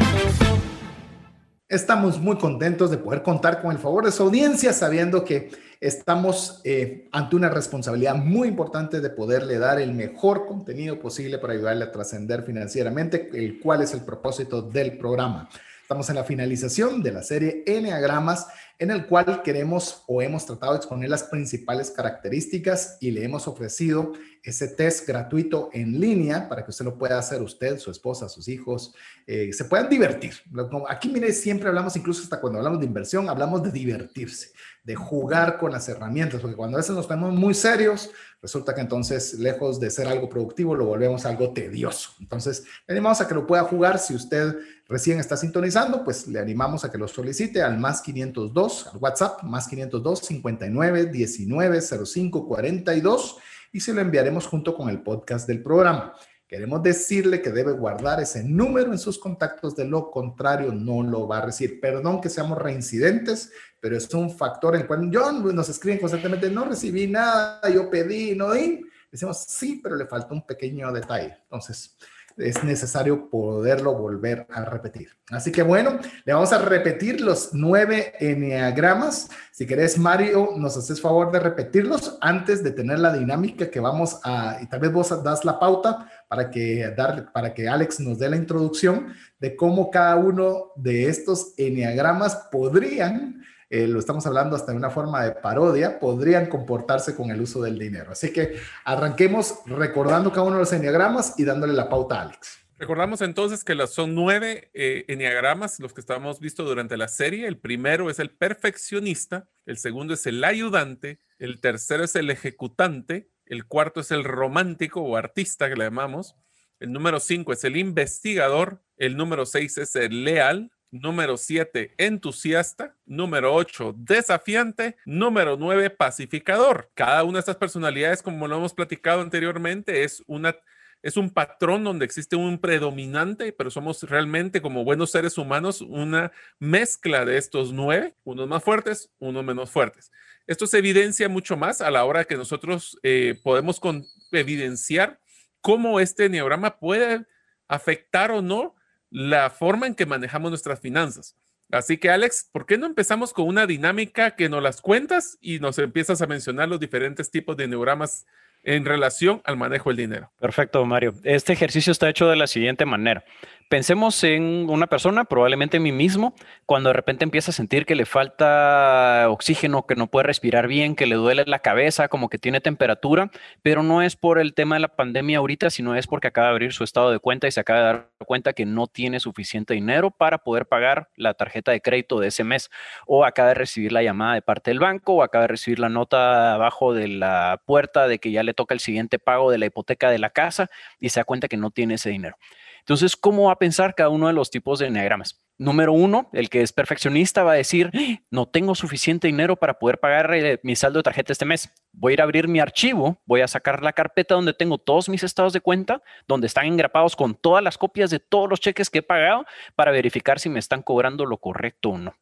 Estamos muy contentos de poder contar con el favor de su audiencia, sabiendo que estamos eh, ante una responsabilidad muy importante de poderle dar el mejor contenido posible para ayudarle a trascender financieramente, el cual es el propósito del programa. Estamos en la finalización de la serie Enneagramas, en el cual queremos o hemos tratado de exponer las principales características y le hemos ofrecido ese test gratuito en línea para que usted lo pueda hacer usted, su esposa, sus hijos, eh, se puedan divertir. Aquí, mire, siempre hablamos, incluso hasta cuando hablamos de inversión, hablamos de divertirse de jugar con las herramientas, porque cuando a veces nos ponemos muy serios, resulta que entonces, lejos de ser algo productivo, lo volvemos algo tedioso. Entonces, le animamos a que lo pueda jugar. Si usted recién está sintonizando, pues le animamos a que lo solicite al más 502, al WhatsApp, más 502 59 19 05 42 y se lo enviaremos junto con el podcast del programa. Queremos decirle que debe guardar ese número en sus contactos, de lo contrario no lo va a recibir. Perdón que seamos reincidentes, pero es un factor en el cual yo nos escriben constantemente, no recibí nada, yo pedí, no di. Decimos, sí, pero le falta un pequeño detalle. Entonces, es necesario poderlo volver a repetir. Así que bueno, le vamos a repetir los nueve enneagramas. Si querés, Mario, nos haces favor de repetirlos antes de tener la dinámica que vamos a, y tal vez vos das la pauta para que, para que Alex nos dé la introducción de cómo cada uno de estos enneagramas podrían eh, lo estamos hablando hasta de una forma de parodia, podrían comportarse con el uso del dinero. Así que arranquemos recordando cada uno de los enneagramas y dándole la pauta a Alex. Recordamos entonces que son nueve eh, enneagramas los que estábamos visto durante la serie. El primero es el perfeccionista, el segundo es el ayudante, el tercero es el ejecutante, el cuarto es el romántico o artista que le llamamos, el número cinco es el investigador, el número seis es el leal, Número 7, entusiasta. Número 8, desafiante. Número 9, pacificador. Cada una de estas personalidades, como lo hemos platicado anteriormente, es una es un patrón donde existe un predominante, pero somos realmente como buenos seres humanos una mezcla de estos nueve, unos más fuertes, unos menos fuertes. Esto se evidencia mucho más a la hora que nosotros eh, podemos evidenciar cómo este neograma puede afectar o no la forma en que manejamos nuestras finanzas. Así que Alex, ¿por qué no empezamos con una dinámica que nos las cuentas y nos empiezas a mencionar los diferentes tipos de neurogramas en relación al manejo del dinero? Perfecto, Mario. Este ejercicio está hecho de la siguiente manera. Pensemos en una persona, probablemente en mí mismo, cuando de repente empieza a sentir que le falta oxígeno, que no puede respirar bien, que le duele la cabeza, como que tiene temperatura, pero no es por el tema de la pandemia ahorita, sino es porque acaba de abrir su estado de cuenta y se acaba de dar cuenta que no tiene suficiente dinero para poder pagar la tarjeta de crédito de ese mes, o acaba de recibir la llamada de parte del banco, o acaba de recibir la nota abajo de la puerta de que ya le toca el siguiente pago de la hipoteca de la casa y se da cuenta que no tiene ese dinero. Entonces, ¿cómo va a pensar cada uno de los tipos de enneagramas? Número uno, el que es perfeccionista va a decir, no tengo suficiente dinero para poder pagar eh, mi saldo de tarjeta este mes. Voy a ir a abrir mi archivo, voy a sacar la carpeta donde tengo todos mis estados de cuenta, donde están engrapados con todas las copias de todos los cheques que he pagado para verificar si me están cobrando lo correcto o no.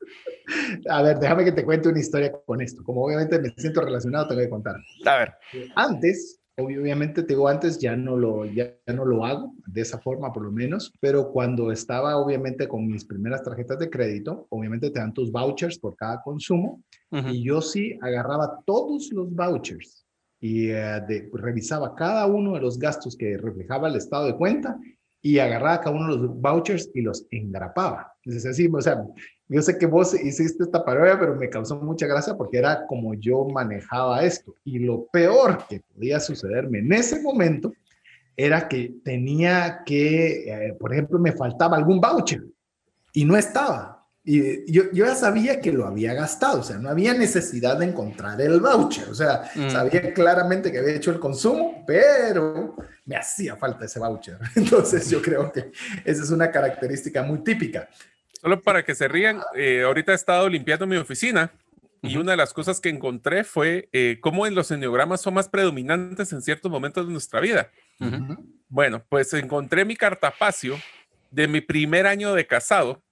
A ver, déjame que te cuente una historia con esto. Como obviamente me siento relacionado, te voy a contar. A ver. Antes, Obviamente, te digo, antes ya no, lo, ya, no lo hago, de esa forma por lo menos, pero cuando estaba obviamente con mis primeras tarjetas de crédito, obviamente te dan tus vouchers por cada consumo, y yo sí agarraba todos los vouchers y eh, revisaba cada uno de los gastos que reflejaba el estado de cuenta y agarraba cada uno de los vouchers y los engrapaba. Entonces, así, o sea, yo sé que vos hiciste esta parodia, pero me causó mucha gracia porque era como yo manejaba esto. Y lo peor que podía sucederme en ese momento era que tenía que, eh, por ejemplo, me faltaba algún voucher y no estaba. Y yo, yo, ya sabía que lo había gastado, o sea, no había necesidad de encontrar el voucher, o sea, mm. sabía claramente que había hecho el consumo, pero me hacía falta ese voucher. *laughs* Entonces yo creo que esa es una característica muy típica. Solo para que se rían, eh, ahorita he estado limpiando mi oficina y una de las cosas que encontré fue eh, cómo en los enneogramas son más predominantes en ciertos momentos de nuestra vida. Bueno, pues encontré mi cartapacio de mi primer año de casado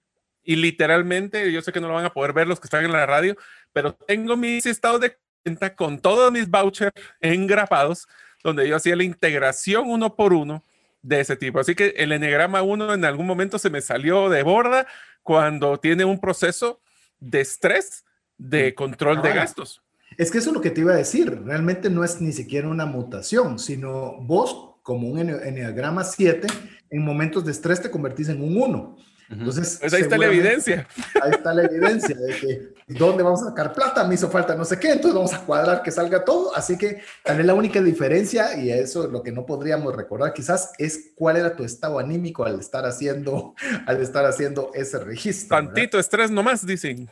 y literalmente, yo sé que no lo van a poder ver los que están en la radio, pero tengo mis estados de cuenta con todos mis vouchers engrapados, donde yo hacía la integración uno por uno de ese tipo. Así que el Enneagrama 1 en algún momento se me salió de borda cuando tiene un proceso de estrés de control de gastos. Es que eso es lo que te iba a decir. Realmente no es ni siquiera una mutación, sino vos, como un Enneagrama 7, en momentos de estrés te convertís en un 1. Entonces, pues ahí está la evidencia. Ahí está la evidencia de que dónde vamos a sacar plata, me hizo falta no sé qué, entonces vamos a cuadrar que salga todo. Así que tal vez la única diferencia, y eso es lo que no podríamos recordar quizás, es cuál era tu estado anímico al estar haciendo, al estar haciendo ese registro. Tantito estrés nomás, dicen.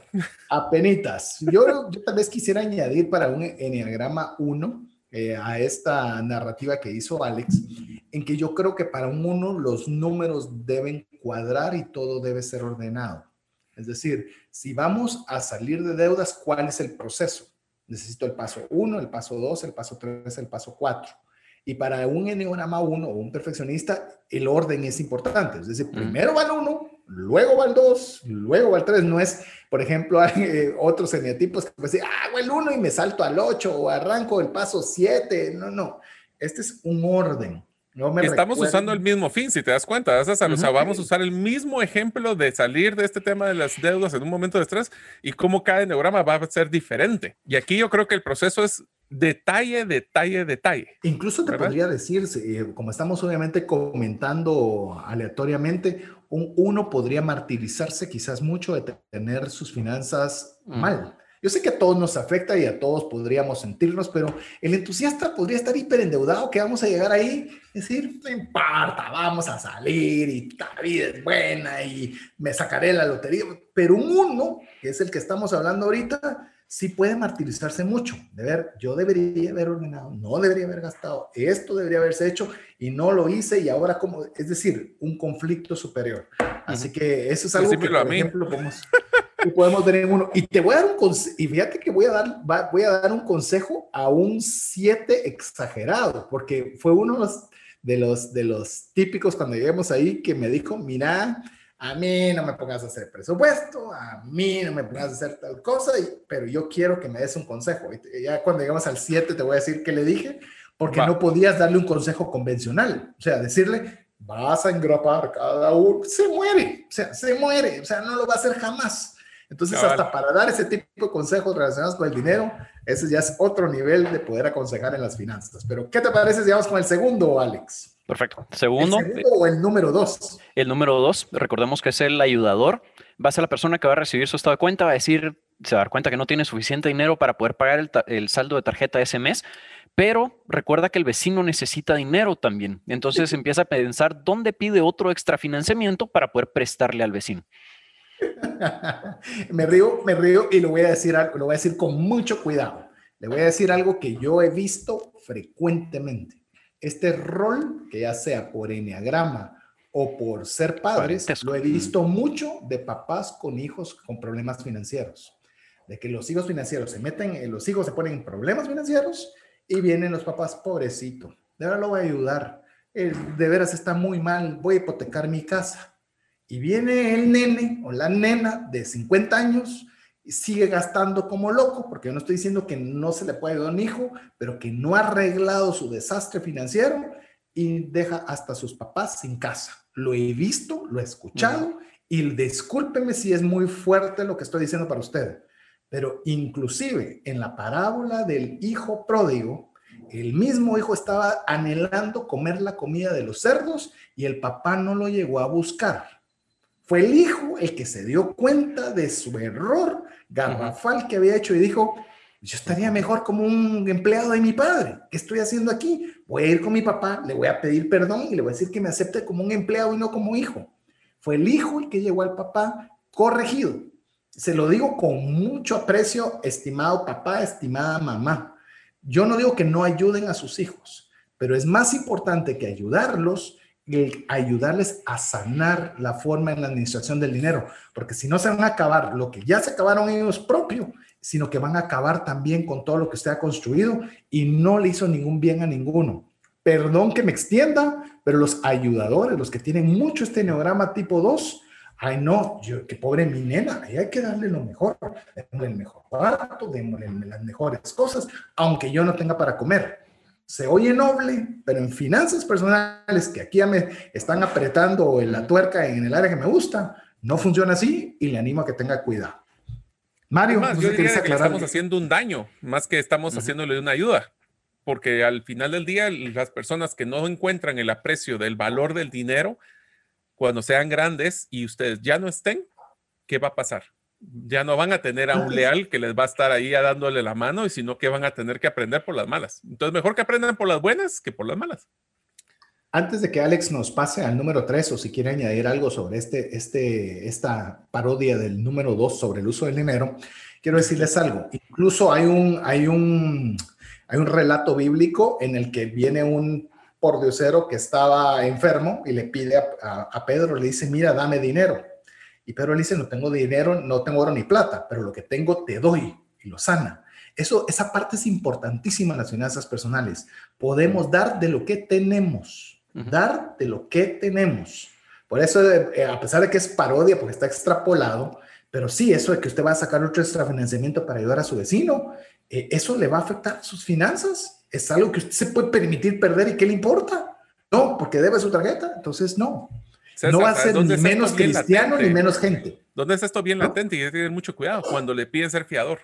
Apenitas. Yo, yo tal vez quisiera añadir para un Enneagrama 1 eh, a esta narrativa que hizo Alex, en que yo creo que para un 1 los números deben cuadrar y todo debe ser ordenado. Es decir, si vamos a salir de deudas, ¿cuál es el proceso? Necesito el paso 1, el paso 2, el paso 3, el paso 4. Y para un enneagrama 1 o un perfeccionista, el orden es importante. Es decir, primero va el 1, luego va el 2, luego va el 3. No es, por ejemplo, *laughs* hay eh, otros eneatipos que pueden decir, ah, hago el 1 y me salto al 8 o arranco el paso 7. No, no. Este es un orden. Estamos usando el mismo fin, si te das cuenta. O sea, vamos a usar el mismo ejemplo de salir de este tema de las deudas en un momento de estrés y cómo cada neuroma va a ser diferente. Y aquí yo creo que el proceso es detalle, detalle, detalle. Incluso te podría decir, eh, como estamos obviamente comentando aleatoriamente, un, uno podría martirizarse quizás mucho de tener sus finanzas mal yo sé que a todos nos afecta y a todos podríamos sentirnos, pero el entusiasta podría estar hiperendeudado que vamos a llegar ahí, decir, no importa, vamos a salir y la vida es buena y me sacaré la lotería. Pero un uno, que es el que estamos hablando ahorita, sí puede martirizarse mucho, de ver, yo debería haber ordenado, no debería haber gastado, esto debería haberse hecho y no lo hice y ahora como, es decir, un conflicto superior. Así que eso es algo que, por ejemplo, podemos, podemos tener en uno. Y te voy a dar un consejo, y fíjate que voy a dar, voy a dar un consejo a un 7 exagerado, porque fue uno de los, de los típicos cuando lleguemos ahí que me dijo, mira, a mí no me pongas a hacer presupuesto, a mí no me pongas a hacer tal cosa, pero yo quiero que me des un consejo. Y ya cuando llegamos al 7 te voy a decir qué le dije, porque no podías darle un consejo convencional, o sea, decirle, vas a engrapar cada uno, se muere, o sea, se muere, o sea, no lo va a hacer jamás. Entonces, hasta para dar ese tipo de consejos relacionados con el dinero, ese ya es otro nivel de poder aconsejar en las finanzas. Pero, ¿qué te parece si vamos con el segundo, Alex? Perfecto. Segundo. ¿El segundo o el número dos? El número dos, recordemos que es el ayudador. Va a ser la persona que va a recibir su estado de cuenta, va a decir, se va a dar cuenta que no tiene suficiente dinero para poder pagar el, el saldo de tarjeta ese mes, pero recuerda que el vecino necesita dinero también. Entonces empieza a pensar dónde pide otro extra financiamiento para poder prestarle al vecino. *laughs* me río, me río y lo voy a decir, lo voy a decir con mucho cuidado. Le voy a decir algo que yo he visto frecuentemente. Este rol, que ya sea por enneagrama o por ser padres, lo he visto mucho de papás con hijos con problemas financieros. De que los hijos financieros se meten, los hijos se ponen en problemas financieros y vienen los papás, pobrecito, de ahora lo voy a ayudar. de veras está muy mal, voy a hipotecar mi casa y viene el nene o la nena de 50 años y sigue gastando como loco, porque yo no estoy diciendo que no se le puede dar un hijo, pero que no ha arreglado su desastre financiero y deja hasta sus papás sin casa. Lo he visto, lo he escuchado y discúlpeme si es muy fuerte lo que estoy diciendo para usted, pero inclusive en la parábola del hijo pródigo, el mismo hijo estaba anhelando comer la comida de los cerdos y el papá no lo llegó a buscar. Fue el hijo el que se dio cuenta de su error garrafal que había hecho y dijo, yo estaría mejor como un empleado de mi padre. ¿Qué estoy haciendo aquí? Voy a ir con mi papá, le voy a pedir perdón y le voy a decir que me acepte como un empleado y no como hijo. Fue el hijo el que llegó al papá corregido. Se lo digo con mucho aprecio, estimado papá, estimada mamá. Yo no digo que no ayuden a sus hijos, pero es más importante que ayudarlos el ayudarles a sanar la forma en la administración del dinero, porque si no se van a acabar lo que ya se acabaron ellos propios, sino que van a acabar también con todo lo que usted ha construido y no le hizo ningún bien a ninguno. Perdón que me extienda, pero los ayudadores, los que tienen mucho este neograma tipo 2, Ay, no, yo, qué pobre mi nena, ahí hay que darle lo mejor, démosle el mejor cuarto, démosle las mejores cosas, aunque yo no tenga para comer. Se oye noble, pero en finanzas personales, que aquí ya me están apretando la tuerca en el área que me gusta, no funciona así y le animo a que tenga cuidado. Mario, yo diría que le estamos haciendo un daño, más que estamos haciéndole una ayuda, porque al final del día las personas que no encuentran el aprecio del valor del dinero, cuando sean grandes y ustedes ya no estén, ¿qué va a pasar? Ya no van a tener a un leal que les va a estar ahí dándole la mano, y sino que van a tener que aprender por las malas. Entonces, mejor que aprendan por las buenas que por las malas. Antes de que Alex nos pase al número 3 o si quiere añadir algo sobre este, este, esta parodia del número 2 sobre el uso del dinero, quiero decirles algo. Incluso hay un, hay un, hay un relato bíblico en el que viene un pordiosero que estaba enfermo y le pide a, a, Pedro, le dice, mira, dame dinero. Y Pedro le dice, no tengo dinero, no tengo oro ni plata, pero lo que tengo te doy y lo sana. Eso, esa parte es importantísima en las finanzas personales. Podemos dar de lo que tenemos dar de lo que tenemos. Por eso, eh, a pesar de que es parodia, porque está extrapolado, pero sí, eso de que usted va a sacar otro extrafinanciamiento para ayudar a su vecino, eh, eso le va a afectar sus finanzas. Es algo que usted se puede permitir perder y qué le importa. No, porque debe su tarjeta. Entonces, no. No va a ser ni menos cristiano ni menos gente. ¿Dónde está esto bien latente? Y hay que tener mucho cuidado cuando le piden ser fiador.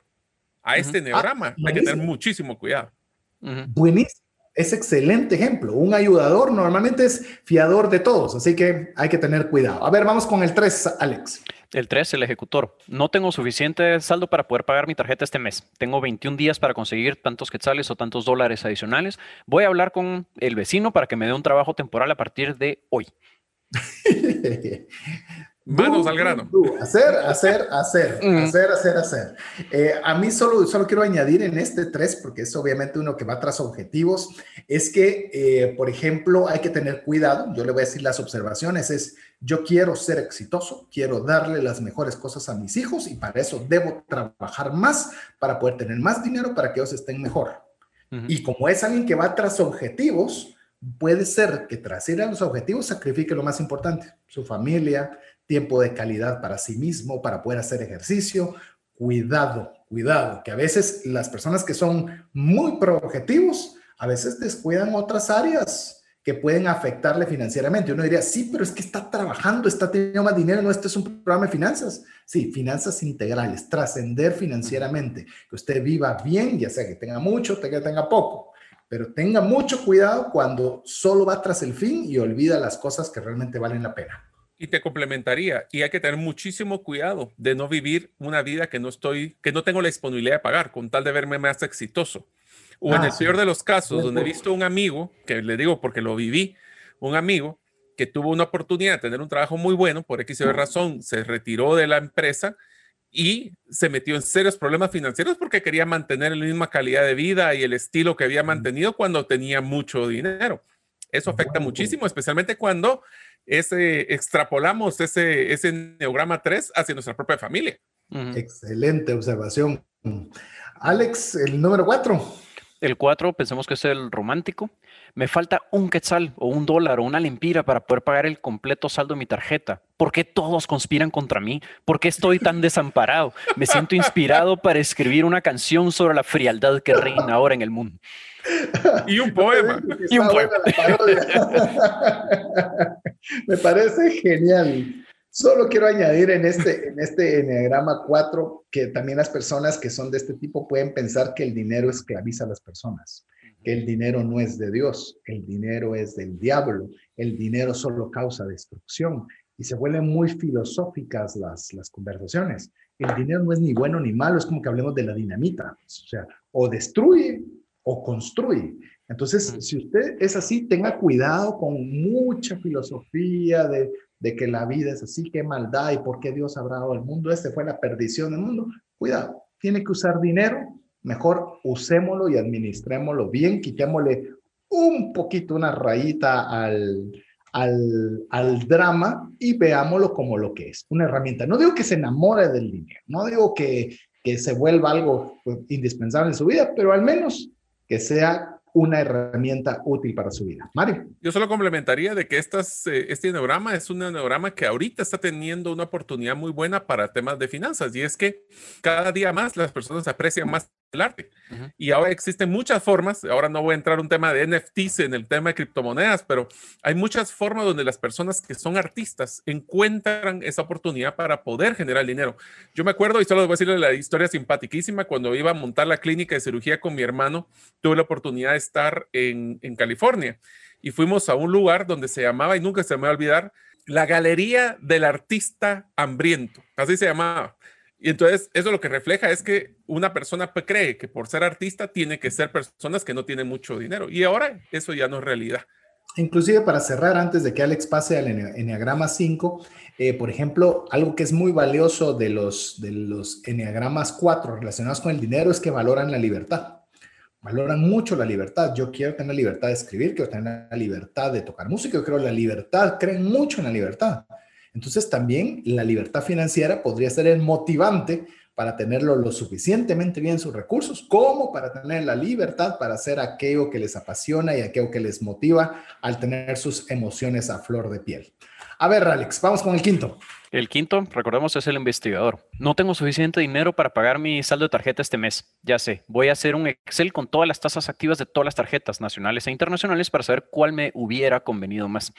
A este neograma ah, hay que tener muchísimo cuidado. Buenísimo es excelente ejemplo. Un ayudador normalmente es fiador de todos, así que hay que tener cuidado. A ver, vamos con el 3, Alex. El 3, el ejecutor. No tengo suficiente saldo para poder pagar mi tarjeta este mes. Tengo 21 días para conseguir tantos quetzales o tantos dólares adicionales. Voy a hablar con el vecino para que me dé un trabajo temporal a partir de hoy. *laughs* Manos al grano. hacer, hacer, hacer, *laughs* hacer, hacer, hacer. Eh, a mí solo, solo quiero añadir en este 3, porque es obviamente uno que va tras objetivos, es que, eh, por ejemplo, hay que tener cuidado. Yo le voy a decir las observaciones, es yo quiero ser exitoso, quiero darle las mejores cosas a mis hijos y para eso debo trabajar más para poder tener más dinero para que ellos estén mejor. Y como es alguien que va tras objetivos, puede ser que tras ir a los objetivos sacrifique lo más importante, su familia, tiempo de calidad para sí mismo, para poder hacer ejercicio. Cuidado, cuidado, que a veces las personas que son muy proobjetivos, a veces descuidan otras áreas que pueden afectarle financieramente. Uno diría, sí, pero es que está trabajando, está teniendo más dinero, no, este es un programa de finanzas. Sí, finanzas integrales, trascender financieramente, que usted viva bien, ya sea que tenga mucho, que tenga poco, pero tenga mucho cuidado cuando solo va tras el fin y olvida las cosas que realmente valen la pena. Y te complementaría, y hay que tener muchísimo cuidado de no vivir una vida que no estoy, que no tengo la disponibilidad de pagar, con tal de verme más exitoso. O en el ah, peor de los casos, donde he visto un amigo, que le digo porque lo viví, un amigo que tuvo una oportunidad de tener un trabajo muy bueno, por X o razón, se retiró de la empresa y se metió en serios problemas financieros porque quería mantener la misma calidad de vida y el estilo que había mantenido cuando tenía mucho dinero. Eso afecta muchísimo, especialmente cuando ese, extrapolamos ese, ese neograma 3 hacia nuestra propia familia. Excelente observación. Alex, el número 4. El 4, pensemos que es el romántico. Me falta un quetzal o un dólar o una lempira para poder pagar el completo saldo de mi tarjeta. ¿Por qué todos conspiran contra mí? ¿Por qué estoy tan desamparado? Me siento inspirado para escribir una canción sobre la frialdad que reina ahora en el mundo. Y un poema. y un poema. *laughs* Me parece genial. Solo quiero añadir en este, en este Enneagrama 4 que también las personas que son de este tipo pueden pensar que el dinero esclaviza a las personas, que el dinero no es de Dios, el dinero es del diablo, el dinero solo causa destrucción y se vuelven muy filosóficas las, las conversaciones. El dinero no es ni bueno ni malo, es como que hablemos de la dinamita, o sea, o destruye o construye. Entonces, si usted es así, tenga cuidado con mucha filosofía de, de que la vida es así, qué maldad y por qué Dios habrá dado al mundo. Este fue la perdición del mundo. Cuidado, tiene que usar dinero, mejor usémoslo y administrémoslo bien, quitémosle un poquito una rayita al, al, al, drama y veámoslo como lo que es, una herramienta. No digo que se enamore del dinero, no digo que, que se vuelva algo pues, indispensable en su vida, pero al menos que sea una herramienta útil para su vida. Mario. Yo solo complementaría de que estas, eh, este enneograma es un enneograma que ahorita está teniendo una oportunidad muy buena para temas de finanzas y es que cada día más las personas aprecian más el arte. Y ahora existen muchas formas, ahora no voy a entrar un tema de NFTs en el tema de criptomonedas, pero hay muchas formas donde las personas que son artistas encuentran esa oportunidad para poder generar dinero. Yo me acuerdo, y solo les voy a decirle la historia simpaticísima, cuando iba a montar la clínica de cirugía con mi hermano, tuve la oportunidad de estar en, en California y fuimos a un lugar donde se llamaba, y nunca se me va a olvidar, la Galería del Artista Hambriento, así se llamaba. Y entonces eso lo que refleja es que una persona cree que por ser artista tiene que ser personas que no tienen mucho dinero. Y ahora eso ya no es realidad. Inclusive para cerrar, antes de que Alex pase al Enneagrama 5, eh, por ejemplo, algo que es muy valioso de los, de los Enneagramas 4 relacionados con el dinero es que valoran la libertad. Valoran mucho la libertad. Yo quiero tener libertad de escribir, quiero tener la libertad de tocar música, yo creo la libertad, creen mucho en la libertad. Entonces también la libertad financiera podría ser el motivante para tenerlo lo suficientemente bien sus recursos, como para tener la libertad para hacer aquello que les apasiona y aquello que les motiva al tener sus emociones a flor de piel. A ver, Alex, vamos con el quinto. El quinto, recordemos, es el investigador. No tengo suficiente dinero para pagar mi saldo de tarjeta este mes. Ya sé, voy a hacer un Excel con todas las tasas activas de todas las tarjetas nacionales e internacionales para saber cuál me hubiera convenido más.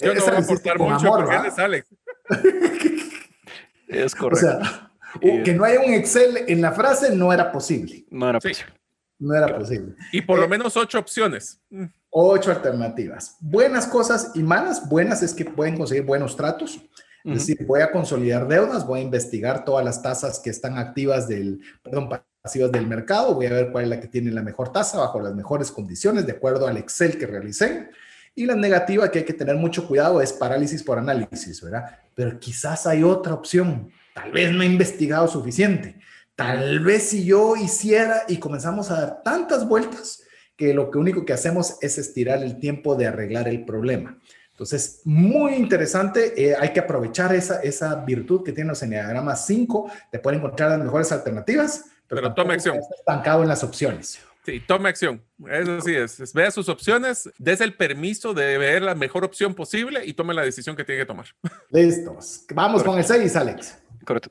Yo no voy a aportar mucho porque él es Alex. *laughs* es correcto. O sea, que no haya un Excel en la frase no era posible. No era posible. No era posible. Y por lo eh, menos ocho opciones. Mm. Ocho alternativas. Buenas cosas y malas. Buenas es que pueden conseguir buenos tratos. Es decir, voy a consolidar deudas, voy a investigar todas las tasas que están activas del, perdón, pasivas del mercado, voy a ver cuál es la que tiene la mejor tasa bajo las mejores condiciones de acuerdo al Excel que realicé. Y la negativa que hay que tener mucho cuidado es parálisis por análisis, ¿verdad? Pero quizás hay otra opción. Tal vez no he investigado suficiente. Tal vez si yo hiciera y comenzamos a dar tantas vueltas que lo que único que hacemos es estirar el tiempo de arreglar el problema. Entonces, muy interesante. Eh, hay que aprovechar esa, esa virtud que tiene los Enneagramas 5 de poder encontrar las mejores alternativas. Pero, pero toma acción. estancado en las opciones. Sí, tome acción. Eso sí es. Vea sus opciones, des el permiso de ver la mejor opción posible y tome la decisión que tiene que tomar. Listos. Vamos con el 6, Alex.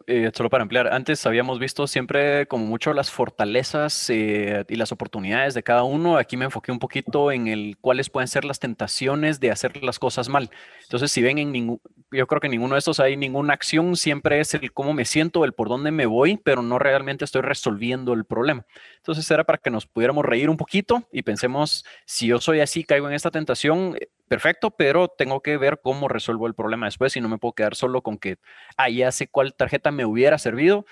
Eh, solo para ampliar, antes habíamos visto siempre como mucho las fortalezas eh, y las oportunidades de cada uno. Aquí me enfoqué un poquito en el cuáles pueden ser las tentaciones de hacer las cosas mal. Entonces, si ven en ningún, yo creo que en ninguno de estos hay ninguna acción, siempre es el cómo me siento, el por dónde me voy, pero no realmente estoy resolviendo el problema. Entonces, era para que nos pudiéramos reír un poquito y pensemos, si yo soy así, caigo en esta tentación, perfecto, pero tengo que ver cómo resuelvo el problema después y no me puedo quedar solo con que, ah, ya sé cuál tarjeta me hubiera servido.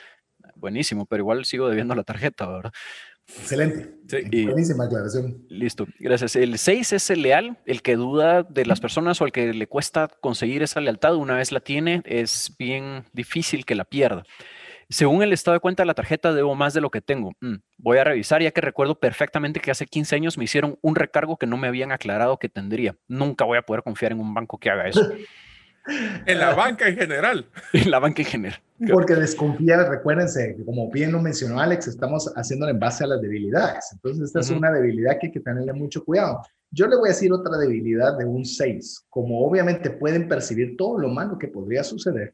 Buenísimo, pero igual sigo debiendo la tarjeta, ¿verdad? Excelente. Buenísima aclaración. Listo, gracias. El 6 es el leal, el que duda de las personas o el que le cuesta conseguir esa lealtad. Una vez la tiene, es bien difícil que la pierda. Según el estado de cuenta de la tarjeta, debo más de lo que tengo. Mm, voy a revisar, ya que recuerdo perfectamente que hace 15 años me hicieron un recargo que no me habían aclarado que tendría. Nunca voy a poder confiar en un banco que haga eso. *laughs* en la banca en general. *laughs* En la banca en general. Porque desconfía, recuérdense, como bien lo mencionó Alex, estamos haciendo en base a las debilidades. Entonces, esta es una debilidad que hay que tenerle mucho cuidado. Yo le voy a decir otra debilidad de un 6. Como obviamente pueden percibir todo lo malo que podría suceder,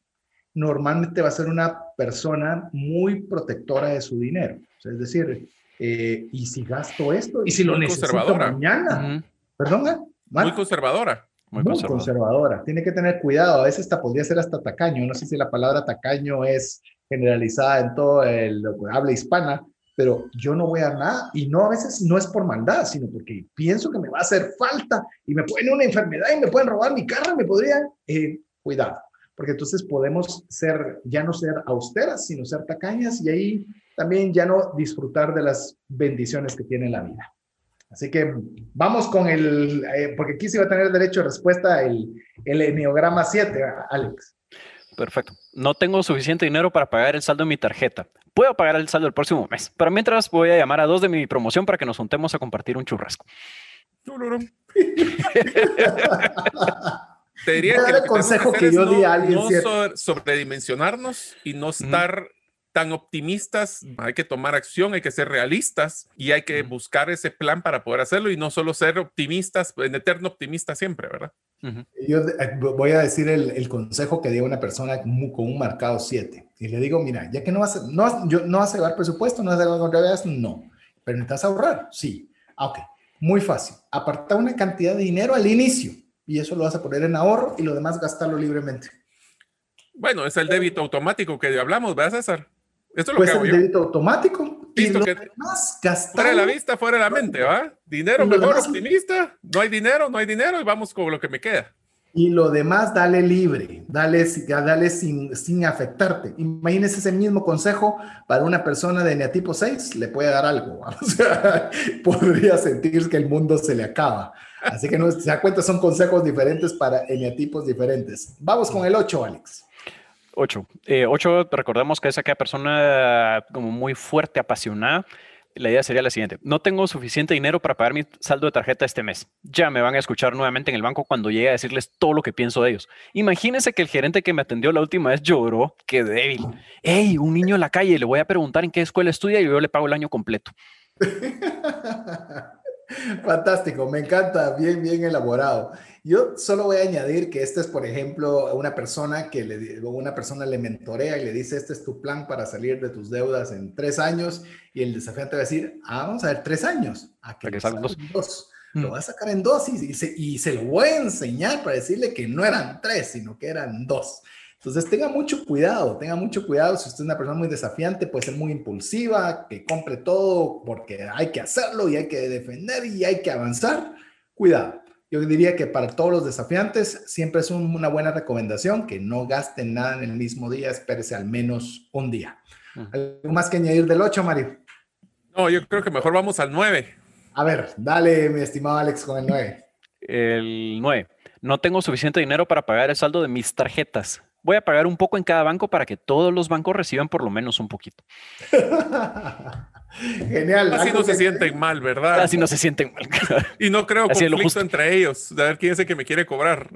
normalmente va a ser una persona muy protectora de su dinero. es decir, eh, ¿y si gasto esto? ¿Y si lo necesito mañana? ¿Perdón? ¿eh? Muy conservadora. Muy, conservadora. Tiene que tener cuidado. A veces hasta podría ser hasta tacaño. No sé si la palabra tacaño es generalizada en todo el habla hispana, pero yo no voy a nada y no a veces no es por maldad, sino porque pienso que me va a hacer falta y me pueden una enfermedad y me pueden robar mi carro, me podrían, eh, cuidado porque entonces podemos ser, ya no ser austeras, sino ser tacañas y ahí también ya no disfrutar de las bendiciones que tiene la vida. Así que vamos con el, eh, porque aquí se va a tener derecho de respuesta el, el Enneagrama 7, Alex. Perfecto. No tengo suficiente dinero para pagar el saldo de mi tarjeta. Puedo pagar el saldo el próximo mes, pero mientras voy a llamar a dos de mi promoción para que nos juntemos a compartir un churrasco. *laughs* Te diría que el consejo que, yo di a alguien no sobredimensionarnos y no estar tan optimistas, hay que tomar acción, hay que ser realistas y hay que buscar ese plan para poder hacerlo y no solo ser optimistas, en eterno optimista siempre, ¿verdad? Yo eh, voy a decir el, consejo que dio una persona con un marcado 7 y le digo, mira, ya que no vas, no, yo, no vas a llevar presupuesto, no vas a llevar contrariedades, no, pero necesitas ahorrar, sí. Ah, ok, muy fácil. Apartar una cantidad de dinero al inicio y eso lo vas a poner en ahorro y lo demás gastarlo libremente. Bueno, es el débito automático que hablamos, ¿verdad, César? Esto es lo pues que hago el débito automático. Que demás, fuera de la vista, fuera de la mente, ¿va? Dinero mejor optimista. No hay dinero, no hay dinero y vamos con lo que me queda. Y lo demás, dale libre, dale, dale sin, sin afectarte. Imagínese ese mismo consejo para una persona de eneatipo 6, le puede dar algo. *laughs* O sea, podría sentir que el mundo se le acaba. Así que no se da cuenta, son consejos diferentes para eneatipos diferentes. Vamos con el 8, Alex. 8. 8, eh, recordemos que es aquella persona como muy fuerte, apasionada. La idea sería la siguiente. No tengo suficiente dinero para pagar mi saldo de tarjeta este mes. Ya me van a escuchar nuevamente en el banco cuando llegue a decirles todo lo que pienso de ellos. Imagínense que el gerente que me atendió la última vez lloró. Qué débil. Hey, un niño en la calle, le voy a preguntar en qué escuela estudia y yo le pago el año completo. *laughs* *laughs* Fantástico, me encanta, bien, bien elaborado. Yo solo voy a añadir que este es, por ejemplo, una persona que le, una persona le mentorea y le dice, este es tu plan para salir de tus deudas en tres años, y el desafiante va a decir, ah, vamos a ver, tres años, a que, dos. Lo mm. va a sacar en dos y, se, y se lo voy a enseñar para decirle que no eran tres, sino que eran dos. Entonces tenga mucho cuidado, tenga mucho cuidado. Si usted es una persona muy desafiante, puede ser muy impulsiva, que compre todo porque hay que hacerlo y hay que defender y hay que avanzar. Cuidado. Yo diría que para todos los desafiantes siempre es una buena recomendación que no gasten nada en el mismo día, espérese al menos un día. ¿Algo más que añadir del 8, Mario? No, yo creo que mejor vamos al 9. A ver, dale, mi estimado Alex, con el 9. El 9. No tengo suficiente dinero para pagar el saldo de mis tarjetas. Voy a pagar un poco en cada banco para que todos los bancos reciban por lo menos un poquito. *laughs* Genial. Así no se sienten mal, ¿verdad? Así no se sienten mal. y no creo Así conflicto entre ellos, de ver quién es el que me quiere cobrar.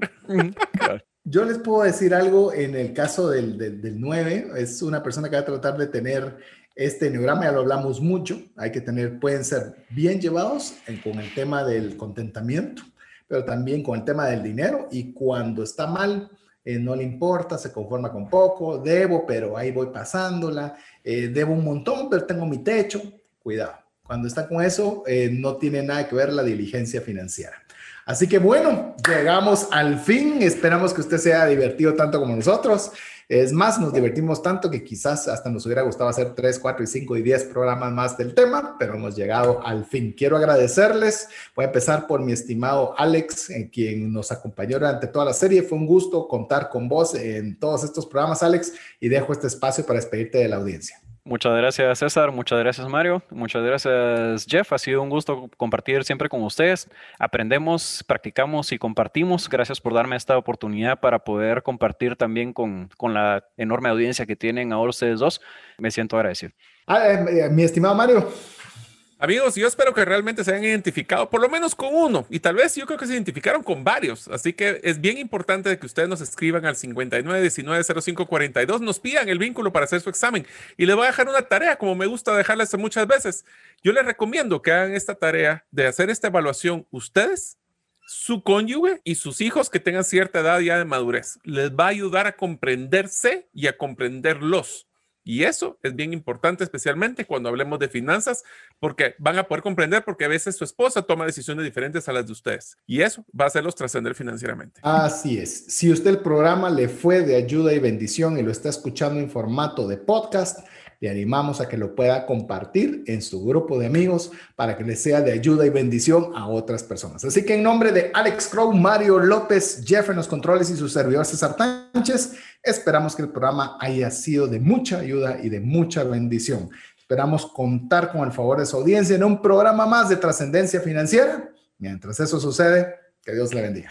Yo les puedo decir algo en el caso del, del, 9, es una persona que va a tratar de tener este neurama, ya lo hablamos mucho, hay que tener, pueden ser bien llevados con el tema del contentamiento, pero también con el tema del dinero y cuando está mal, eh, no le importa, se conforma con poco, debo, pero ahí voy pasándola, eh, debo un montón, pero tengo mi techo, cuidado. Cuando está con eso, eh, no tiene nada que ver la diligencia financiera. Así que bueno, llegamos al fin. Esperamos que usted sea divertido tanto como nosotros. Es más, nos divertimos tanto que quizás hasta nos hubiera gustado hacer 3, 4 y 5 y 10 programas más del tema, pero hemos llegado al fin. Quiero agradecerles. Voy a empezar por mi estimado Alex, en quien nos acompañó durante toda la serie. Fue un gusto contar con vos en todos estos programas, Alex, y dejo este espacio para despedirte de la audiencia. Muchas gracias César, muchas gracias Mario, muchas gracias Jeff, ha sido un gusto compartir siempre con ustedes. Aprendemos, practicamos y compartimos. Gracias por darme esta oportunidad para poder compartir también con, con la enorme audiencia que tienen ahora ustedes dos. Me siento agradecido. Ah, eh, mi estimado Mario, Amigos, yo espero que realmente se hayan identificado por lo menos con uno y tal vez yo creo que se identificaron con varios. Así que es bien importante que ustedes nos escriban al 59190542, nos pidan el vínculo para hacer su examen y les voy a dejar una tarea como me gusta dejarles muchas veces. Yo les recomiendo que hagan esta tarea de hacer esta evaluación ustedes, su cónyuge y sus hijos que tengan cierta edad ya de madurez. Les va a ayudar a comprenderse y a comprenderlos. Y eso es bien importante, especialmente cuando hablemos de finanzas, porque van a poder comprender porque a veces su esposa toma decisiones diferentes a las de ustedes. Y eso va a hacerlos trascender financieramente. Así es. Si usted el programa le fue de ayuda y bendición y lo está escuchando en formato de podcast, le animamos a que lo pueda compartir en su grupo de amigos para que le sea de ayuda y bendición a otras personas. Así que en nombre de Alex Crow, Mario López, Jeff en los controles y su servidor César Tánchez, esperamos que el programa haya sido de mucha ayuda y de mucha bendición. Esperamos contar con el favor de su audiencia en un programa más de trascendencia financiera. Mientras eso sucede, que Dios le bendiga.